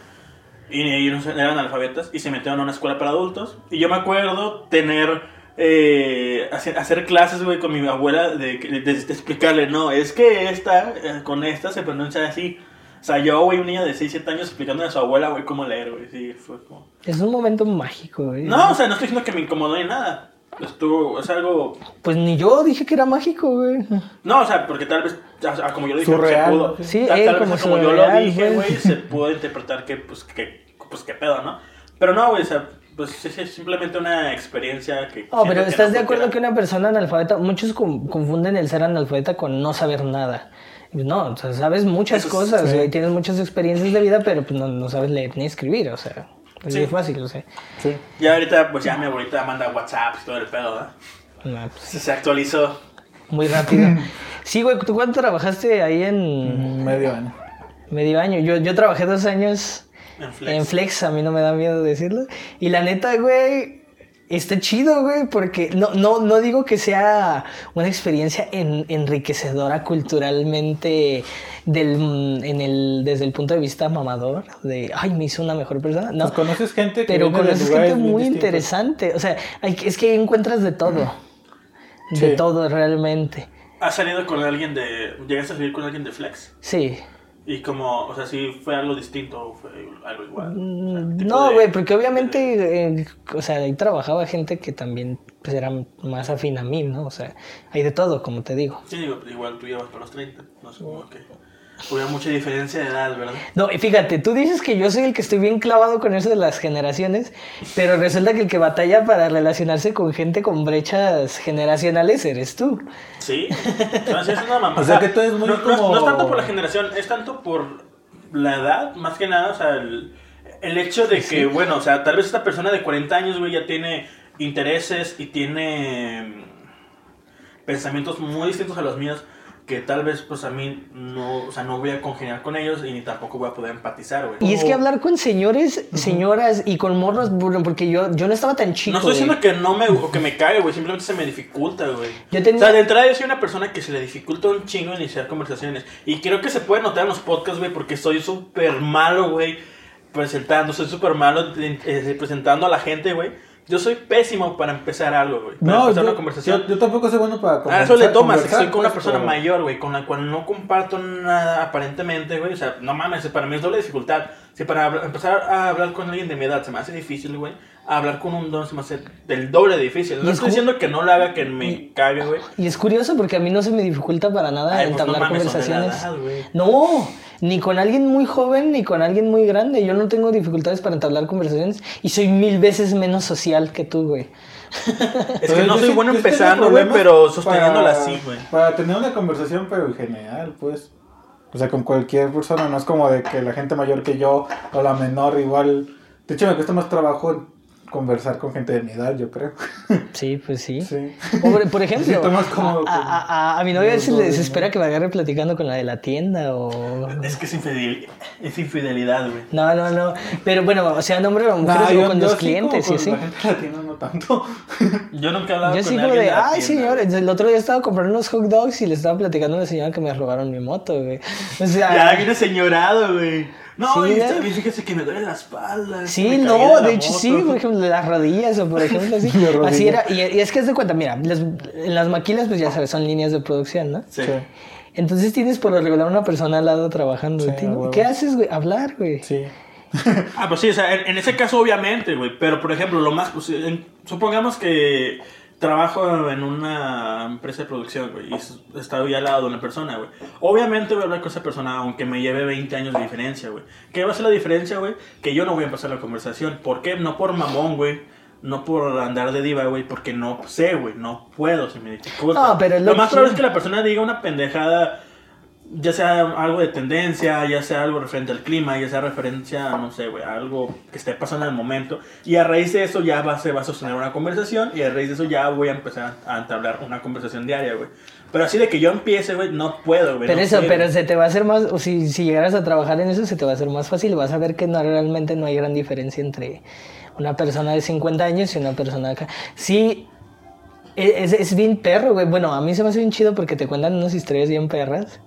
[SPEAKER 2] Y ellos eran analfabetas y se metieron a una escuela para adultos. Y yo me acuerdo tener. eh, hacer, hacer clases, güey, con mi abuela de, de- de explicarle, no, es que esta, eh, con esta se pronuncia así. O sea, yo, güey, un niño de 6, 7 años explicándole a su abuela, güey, cómo leer, güey. Sí, fue como.
[SPEAKER 1] Es un momento mágico, güey.
[SPEAKER 2] No, o sea, no estoy diciendo que me incomodó ni nada. Estuvo, es algo.
[SPEAKER 1] Pues ni yo dije que era mágico, güey.
[SPEAKER 2] No, o sea, porque tal vez, como yo lo dije,
[SPEAKER 3] Surreal,
[SPEAKER 2] se pudo.
[SPEAKER 1] Sí,
[SPEAKER 2] tal,
[SPEAKER 1] eh,
[SPEAKER 2] tal
[SPEAKER 1] como
[SPEAKER 2] vez como yo lo dije,
[SPEAKER 1] güey.
[SPEAKER 2] se pudo interpretar que, pues, que, pues, qué pedo, ¿no? Pero no, güey, o sea, pues es, es simplemente una experiencia que.
[SPEAKER 1] Oh, pero ¿estás
[SPEAKER 2] no
[SPEAKER 1] de acuerdo que una persona analfabeta, muchos con- confunden el ser analfabeta con no saber nada? No, o sea, sabes muchas
[SPEAKER 2] Eso
[SPEAKER 1] cosas,
[SPEAKER 3] sí.
[SPEAKER 1] güey, tienes muchas experiencias de vida, pero pues no, no sabes leer ni escribir, o sea, es
[SPEAKER 2] Sí.
[SPEAKER 1] muy fácil, o sea.
[SPEAKER 3] Sí.
[SPEAKER 2] Ya ahorita, pues ya mi abuelita manda WhatsApp y todo el pedo, ¿verdad?
[SPEAKER 1] no, pues,
[SPEAKER 2] Se, se actualizó.
[SPEAKER 1] muy rápido. Sí, güey, ¿tú cuánto trabajaste ahí en
[SPEAKER 3] Medio año.
[SPEAKER 1] medio año? Yo, yo trabajé dos años
[SPEAKER 2] En Flex.
[SPEAKER 1] en Flex, a mí no me da miedo decirlo. Y la neta, güey, Está chido, güey, porque no, no, no digo que sea una experiencia en- enriquecedora culturalmente del, en el, desde el punto de vista mamador, de, ay, me hizo una mejor persona. No,
[SPEAKER 3] Pues conoces gente que
[SPEAKER 1] pero conoces gente muy interesante. O sea, hay es que encuentras de todo. De todo realmente.
[SPEAKER 2] ¿Has salido con alguien de. ¿Llegaste a salir con alguien de Flex?
[SPEAKER 1] Sí.
[SPEAKER 2] Y como, o sea, si fue algo distinto o fue algo igual. O sea,
[SPEAKER 1] Mm, No, güey, porque obviamente, eh, o sea, ahí trabajaba gente que también pues, era más afín a mí, ¿no? O sea, hay de todo, como te digo.
[SPEAKER 2] Sí, digo, pues igual tú llevas para los 30. No sé, que. Hubiera mucha diferencia de edad, ¿verdad?
[SPEAKER 1] No, y fíjate, tú dices que yo soy el que estoy bien clavado con eso de las generaciones, pero resulta que el que batalla para relacionarse con gente con brechas generacionales eres tú.
[SPEAKER 2] Sí. No, sí, es una mamá.
[SPEAKER 3] O sea, que tú eres muy
[SPEAKER 2] no, no es-
[SPEAKER 3] como-
[SPEAKER 2] no es tanto por la generación, es tanto por la edad, más que nada, o sea, el, el hecho de que, bueno, o sea, tal vez esta persona de 40 años, güey, ya tiene intereses y tiene mm, pensamientos muy distintos a los míos que tal vez, pues, a mí no, o sea, no voy a congeniar con ellos y ni tampoco voy a poder empatizar, güey.
[SPEAKER 1] Y es que hablar con señores, señoras y con morros, bueno, porque yo, yo no estaba tan chico.
[SPEAKER 2] No estoy diciendo que no me o que me cague, güey, simplemente se me dificulta, güey.
[SPEAKER 1] Yo tenía-
[SPEAKER 2] O sea, de entrada yo soy una persona que se le dificulta un chingo iniciar conversaciones. Y creo que se puede notar en los podcasts, güey, porque soy súper malo, güey, presentando, soy súper malo eh, presentando a la gente, güey. Yo soy pésimo para empezar algo, güey. Para
[SPEAKER 3] No,
[SPEAKER 2] empezar
[SPEAKER 3] yo,
[SPEAKER 2] una conversación.
[SPEAKER 3] yo, yo tampoco soy bueno para
[SPEAKER 2] A eso le
[SPEAKER 3] conversar-
[SPEAKER 2] tomas,
[SPEAKER 3] conversar,
[SPEAKER 2] soy con una
[SPEAKER 3] pues,
[SPEAKER 2] persona mayor, güey, con la cual no comparto nada aparentemente, güey. O sea, no mames, para mí es doble dificultad. Si para empezar a hablar con alguien de mi edad se me hace difícil, güey, hablar con un don se me hace del doble de difícil. No
[SPEAKER 1] es
[SPEAKER 2] estoy diciendo que no lo haga, que me cague, güey.
[SPEAKER 1] Y es curioso porque a mí no se me dificulta para nada
[SPEAKER 2] Ay, pues no
[SPEAKER 1] entablar
[SPEAKER 2] mames, son de la
[SPEAKER 1] conversaciones.
[SPEAKER 2] edad,
[SPEAKER 1] no, ni con alguien muy joven ni con alguien muy grande. Yo no tengo dificultades para entablar conversaciones y soy mil veces menos social que tú, güey.
[SPEAKER 2] Es que no soy bueno empezando, güey, pero sosteniéndola así, güey.
[SPEAKER 3] Para tener una conversación, pero en general, pues. O sea, con cualquier persona, no es como de que la gente mayor que yo o la menor igual. De hecho, me cuesta más trabajo conversar con gente de mi edad, yo creo.
[SPEAKER 1] Sí, pues sí.
[SPEAKER 3] Sí.
[SPEAKER 1] O por, por ejemplo, a,
[SPEAKER 3] con-
[SPEAKER 1] a- a- a mi novia se le
[SPEAKER 3] dos,
[SPEAKER 1] desespera
[SPEAKER 3] ¿no?
[SPEAKER 1] que me agarre platicando con la de la tienda o...
[SPEAKER 2] Es que es infidelidad, es infidelidad, güey.
[SPEAKER 1] No, no, no. Pero bueno, o sea, hombre o mujeres
[SPEAKER 3] Nah,
[SPEAKER 1] o
[SPEAKER 3] yo-
[SPEAKER 1] con
[SPEAKER 3] yo
[SPEAKER 1] los
[SPEAKER 3] sí
[SPEAKER 1] clientes y así.
[SPEAKER 3] La gente latina no tanto.
[SPEAKER 2] Yo nunca he hablado
[SPEAKER 1] Yo
[SPEAKER 2] con
[SPEAKER 1] sí como
[SPEAKER 2] alguien
[SPEAKER 1] de, ay
[SPEAKER 2] tienda,
[SPEAKER 1] señor, el otro día estaba comprando unos hot dogs y le estaba platicando a una señora que me robaron mi moto, güey. O sea,
[SPEAKER 2] Ya viene señorado, güey. No,
[SPEAKER 1] Sí,
[SPEAKER 2] y fíjese que me duele la espalda.
[SPEAKER 1] Sí, no, de hecho
[SPEAKER 2] moto.
[SPEAKER 1] sí, por ejemplo, de las rodillas o por ejemplo así. Así era, y, y es que haz de cuenta, mira, las- en las maquilas pues ya sabes, son líneas de producción, ¿no?
[SPEAKER 2] Sí.
[SPEAKER 3] Sí.
[SPEAKER 1] Entonces tienes por lo regular una persona al lado trabajando de
[SPEAKER 3] Sí.
[SPEAKER 1] ¿Qué haces, güey? Hablar, güey.
[SPEAKER 3] Sí.
[SPEAKER 2] Ah, pues sí, o sea, en, en ese caso obviamente, güey. Pero por ejemplo, lo más, pues, en- supongamos que trabajo en una empresa de producción, güey, y s- estoy al lado de una persona, güey. Obviamente voy a hablar con esa persona, aunque me lleve 20 años de diferencia, güey. ¿Qué va a ser la diferencia, güey? Que yo no voy a empezar la conversación. ¿Por qué? No por mamón, güey. No por andar de diva, güey, porque no sé, güey, no puedo, se me dificulta.
[SPEAKER 1] No, pero es
[SPEAKER 2] lo
[SPEAKER 1] lo
[SPEAKER 2] más probable es que la persona diga una pendejada ya sea algo de tendencia, ya sea algo referente al clima, ya sea referencia, no sé, güey, algo que esté pasando en el momento. Y a raíz de eso ya va, se va a sostener una conversación y a raíz de eso ya voy a empezar a entablar una conversación diaria, güey. Pero así de que yo empiece, güey, no puedo, güey.
[SPEAKER 1] Pero
[SPEAKER 2] no
[SPEAKER 1] eso, pero se te va a hacer más, o si, si llegaras a trabajar en eso, se te va a hacer más fácil. Vas a ver que no, realmente no hay gran diferencia entre una persona de 50 años y una persona acá. Sí, e, es, es bien perro, güey. Bueno, a mí se me hace bien chido porque te cuentan unas historias bien perras.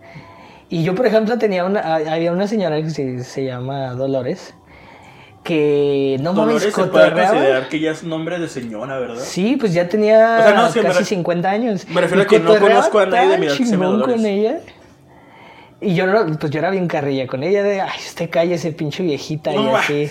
[SPEAKER 1] Y yo, por ejemplo, tenía una, había una señora que se, se llama Dolores, que no mames,
[SPEAKER 2] Dolores se puede considerar que ya es nombre de señora, ¿verdad?
[SPEAKER 1] Sí, pues ya tenía
[SPEAKER 2] O sea, no, me
[SPEAKER 1] casi
[SPEAKER 2] re-
[SPEAKER 1] 50 años.
[SPEAKER 2] me refiero
[SPEAKER 1] Y
[SPEAKER 2] a que no conozco a nadie de mi edad que se Dolores.
[SPEAKER 1] con ella. Y yo, no- pues yo era bien carrilla con ella, de, ay, usted calle ese pinche viejita y
[SPEAKER 2] No,
[SPEAKER 1] así.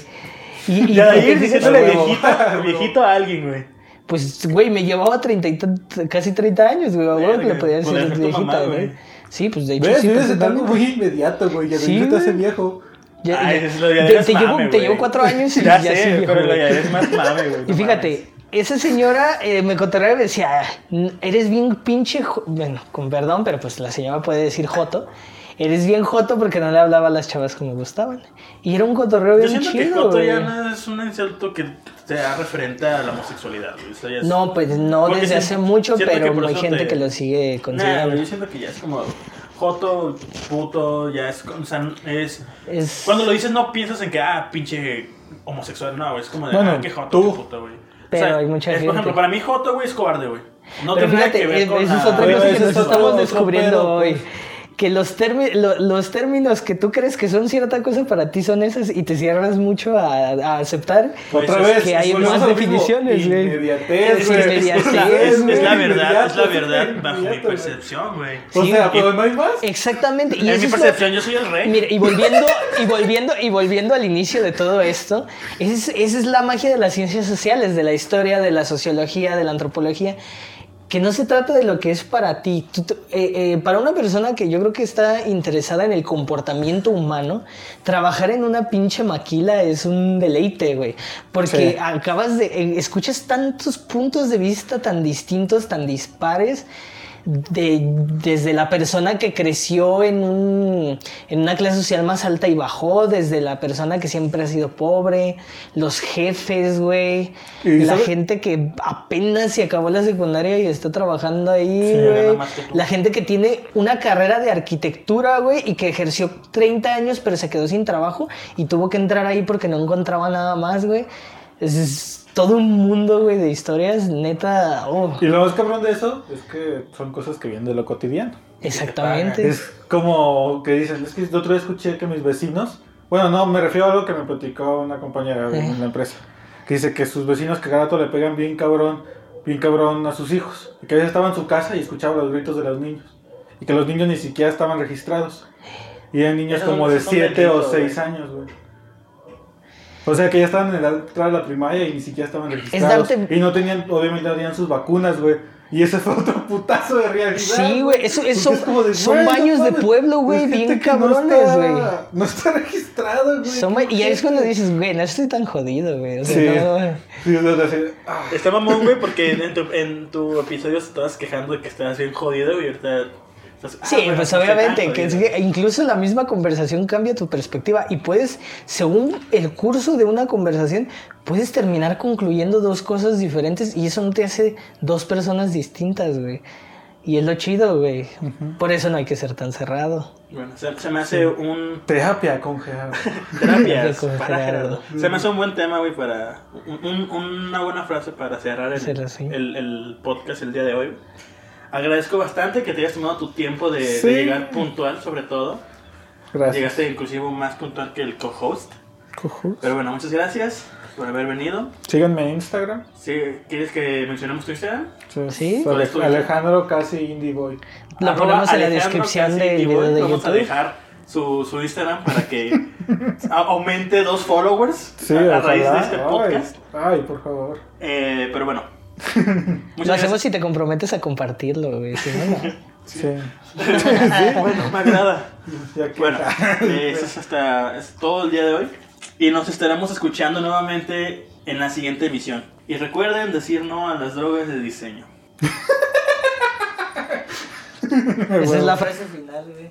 [SPEAKER 1] Y, y porque
[SPEAKER 2] ahí diciéndole
[SPEAKER 1] güey,
[SPEAKER 2] viejito, a alguien, güey.
[SPEAKER 1] Pues, güey, me llevaba 30 y tan- casi 30 años, güey, güey, que le podía decir viejita, güey. Sí, pues de hecho
[SPEAKER 3] ¿Ves?
[SPEAKER 1] sí,
[SPEAKER 3] Vives en algo muy inmediato, güey. Ya
[SPEAKER 1] Sí,
[SPEAKER 3] te hace viejo.
[SPEAKER 1] Ya-
[SPEAKER 2] Ay,
[SPEAKER 1] ya-
[SPEAKER 2] es lo de
[SPEAKER 1] te, llevo,
[SPEAKER 2] mame,
[SPEAKER 1] te
[SPEAKER 2] güey.
[SPEAKER 1] llevo cuatro años y
[SPEAKER 2] Ya
[SPEAKER 1] ya,
[SPEAKER 2] sé,
[SPEAKER 1] sí, viejo,
[SPEAKER 2] pero lo ya eres más mame, güey.
[SPEAKER 1] Y fíjate, esa señora eh, me cotorreaba y me decía, "N- eres bien pinche, jo-". bueno, con perdón, pero pues la señora puede decir joto. Eres bien joto porque no le hablaba a las chavas que me gustaban. Y era un cotorreo
[SPEAKER 2] Yo
[SPEAKER 1] bien
[SPEAKER 2] siento que
[SPEAKER 1] chido,
[SPEAKER 2] Joto ya
[SPEAKER 1] güey.
[SPEAKER 2] no es un insulto que sea referente a la homosexualidad. Eso ya es-
[SPEAKER 1] No, pues no
[SPEAKER 2] Porque
[SPEAKER 1] desde hace mucho, pero hay gente
[SPEAKER 2] te-
[SPEAKER 1] que lo sigue
[SPEAKER 2] Nah,
[SPEAKER 1] considerando.
[SPEAKER 2] güey, yo siento que ya es como Joto, puto, ya es, o sea, es...
[SPEAKER 1] es...
[SPEAKER 2] Cuando lo dices no piensas en que, ah, pinche homosexual, no, güey, es como de,
[SPEAKER 3] Bueno,
[SPEAKER 2] ah, qué Joto,
[SPEAKER 3] tú.
[SPEAKER 2] qué puto, güey.
[SPEAKER 1] Pero
[SPEAKER 2] O sea,
[SPEAKER 1] hay mucha
[SPEAKER 2] es,
[SPEAKER 1] gente.
[SPEAKER 2] Por ejemplo, para mí Joto, güey, es cobarde, güey. No
[SPEAKER 1] Pero
[SPEAKER 2] tiene
[SPEAKER 1] fíjate,
[SPEAKER 2] que ver con
[SPEAKER 1] eso es otra cosa que estamos descubriendo
[SPEAKER 3] pedo,
[SPEAKER 1] hoy.
[SPEAKER 3] Pues.
[SPEAKER 1] Que los, lo- los términos que tú crees que son cierta cosa para ti son esas y te cierras mucho a, a aceptar
[SPEAKER 2] Pues
[SPEAKER 3] Otra
[SPEAKER 2] es
[SPEAKER 3] vez,
[SPEAKER 1] que hay más definiciones, güey.
[SPEAKER 3] Inmediatez,
[SPEAKER 1] Es
[SPEAKER 3] güey.
[SPEAKER 1] inmediatez,
[SPEAKER 2] Es la, es- es la
[SPEAKER 3] güey,
[SPEAKER 2] verdad, es la verdad bajo mi percepción, güey.
[SPEAKER 3] O
[SPEAKER 1] Sí,
[SPEAKER 3] sea,
[SPEAKER 1] y-
[SPEAKER 3] pero no hay más.
[SPEAKER 1] Exactamente. Y
[SPEAKER 2] En mi
[SPEAKER 1] es lo-
[SPEAKER 2] percepción, yo soy el rey.
[SPEAKER 1] Mira, y volviendo, y volviendo, y volviendo al inicio de todo esto, esa es, esa es la magia de las ciencias sociales, de la historia, de la sociología, de la antropología, que no se trata de lo que es para ti. Tú eh, eh, para una persona que yo creo que está interesada en el comportamiento humano, trabajar en una pinche maquila es un deleite, güey. Porque
[SPEAKER 3] Sí.
[SPEAKER 1] acabas de, eh, escuchas tantos puntos de vista tan distintos, tan dispares de, desde la persona que creció en, un, en una clase social más alta y bajó, desde la persona que siempre ha sido pobre, los jefes, güey, la
[SPEAKER 3] ¿sabe?
[SPEAKER 1] gente que apenas se acabó la secundaria y está trabajando ahí, güey. La gente que tiene una carrera de arquitectura, güey, y que ejerció 30 años pero se quedó sin trabajo y tuvo que entrar ahí porque no encontraba nada más, güey. Es, es todo un mundo, güey, de historias, neta. oh,
[SPEAKER 3] Y lo más cabrón de eso es que son cosas que vienen de lo cotidiano.
[SPEAKER 1] exactamente.
[SPEAKER 3] Es como que dicen, es que el otro día escuché que mis vecinos, bueno, no, me refiero a algo que me platicó una compañera
[SPEAKER 1] Eh.
[SPEAKER 3] en la empresa, que dice que sus vecinos que cada rato le pegan bien cabrón, bien cabrón a sus hijos, y que a veces estaba en su casa y escuchaba los gritos de los niños, y que los niños ni siquiera estaban registrados, y eran niños
[SPEAKER 2] Esos
[SPEAKER 3] como de
[SPEAKER 2] son
[SPEAKER 3] 7 o
[SPEAKER 2] delitos,
[SPEAKER 3] 6
[SPEAKER 2] güey.
[SPEAKER 3] años, güey. O sea que ya estaban en la entrada de la primaria y ni siquiera estaban registrados.
[SPEAKER 1] darte-
[SPEAKER 3] Y no tenían, obviamente no tenían sus vacunas, güey. Y ese fue otro putazo de realidad.
[SPEAKER 1] Sí, güey, eso- eso-
[SPEAKER 3] es como de,
[SPEAKER 1] son
[SPEAKER 3] güey, no
[SPEAKER 1] baños de pueblo, güey,
[SPEAKER 3] es
[SPEAKER 1] bien
[SPEAKER 3] que no
[SPEAKER 1] cabrones,
[SPEAKER 3] está-
[SPEAKER 1] güey.
[SPEAKER 3] No está registrado, güey.
[SPEAKER 1] Son- y ahí es cuando dices, güey, no estoy tan jodido, güey. O sea,
[SPEAKER 3] Sí.
[SPEAKER 1] no-
[SPEAKER 3] Sí, o sea, así, ah.
[SPEAKER 2] Está mamón, güey, porque en tu, en tu episodio estabas quejando de que estabas bien jodido y ahorita... ah,
[SPEAKER 1] Sí,
[SPEAKER 2] güey,
[SPEAKER 1] pues obviamente,
[SPEAKER 2] tan
[SPEAKER 1] que es
[SPEAKER 2] jodido.
[SPEAKER 1] que incluso la misma conversación cambia tu perspectiva y puedes, según el curso de una conversación, puedes terminar concluyendo dos cosas diferentes y eso no te hace dos personas distintas, güey. Y es lo chido, güey. Por eso no hay que ser tan cerrado.
[SPEAKER 2] Bueno, se, se me hace un...
[SPEAKER 3] Terapia con Gerardo.
[SPEAKER 2] Terapias
[SPEAKER 1] Con
[SPEAKER 2] para
[SPEAKER 1] Gerardo.
[SPEAKER 2] Gerardo. Se me hace un buen tema, güey, para... un- un- una buena frase para cerrar el podcast el día de hoy. Agradezco bastante que te hayas tomado tu tiempo de, de
[SPEAKER 3] Sí.
[SPEAKER 2] llegar puntual, sobre todo.
[SPEAKER 3] Gracias.
[SPEAKER 2] Llegaste inclusive más puntual que el co-host.
[SPEAKER 3] Cojú.
[SPEAKER 2] Pero bueno, muchas gracias por haber venido.
[SPEAKER 3] Síganme en Instagram.
[SPEAKER 2] Sí, ¿Quieres que mencionemos tu Instagram?
[SPEAKER 1] Sí.
[SPEAKER 3] Soy
[SPEAKER 2] ¿Cuál es tu
[SPEAKER 3] Alejandro Casi Indie Boy.
[SPEAKER 1] Lo
[SPEAKER 2] Arroba
[SPEAKER 1] ponemos en la
[SPEAKER 2] Alejandro
[SPEAKER 1] descripción del video de
[SPEAKER 2] Vamos a dejar su, su Instagram para que aumente dos followers
[SPEAKER 3] Sí,
[SPEAKER 2] a, a raíz de este
[SPEAKER 3] Ay,
[SPEAKER 2] podcast.
[SPEAKER 3] Ay, por favor.
[SPEAKER 2] Eh, pero bueno.
[SPEAKER 1] Lo hacemos
[SPEAKER 2] gracias.
[SPEAKER 1] si te comprometes a compartirlo, güey. Si no, no.
[SPEAKER 3] Sí.
[SPEAKER 2] bueno, me agrada. Bueno, eh, eso es, hasta, es todo el día de hoy. Y nos estaremos escuchando nuevamente en la siguiente emisión. Y recuerden decir no a las drogas de diseño.
[SPEAKER 1] Esa es la frase final, güey.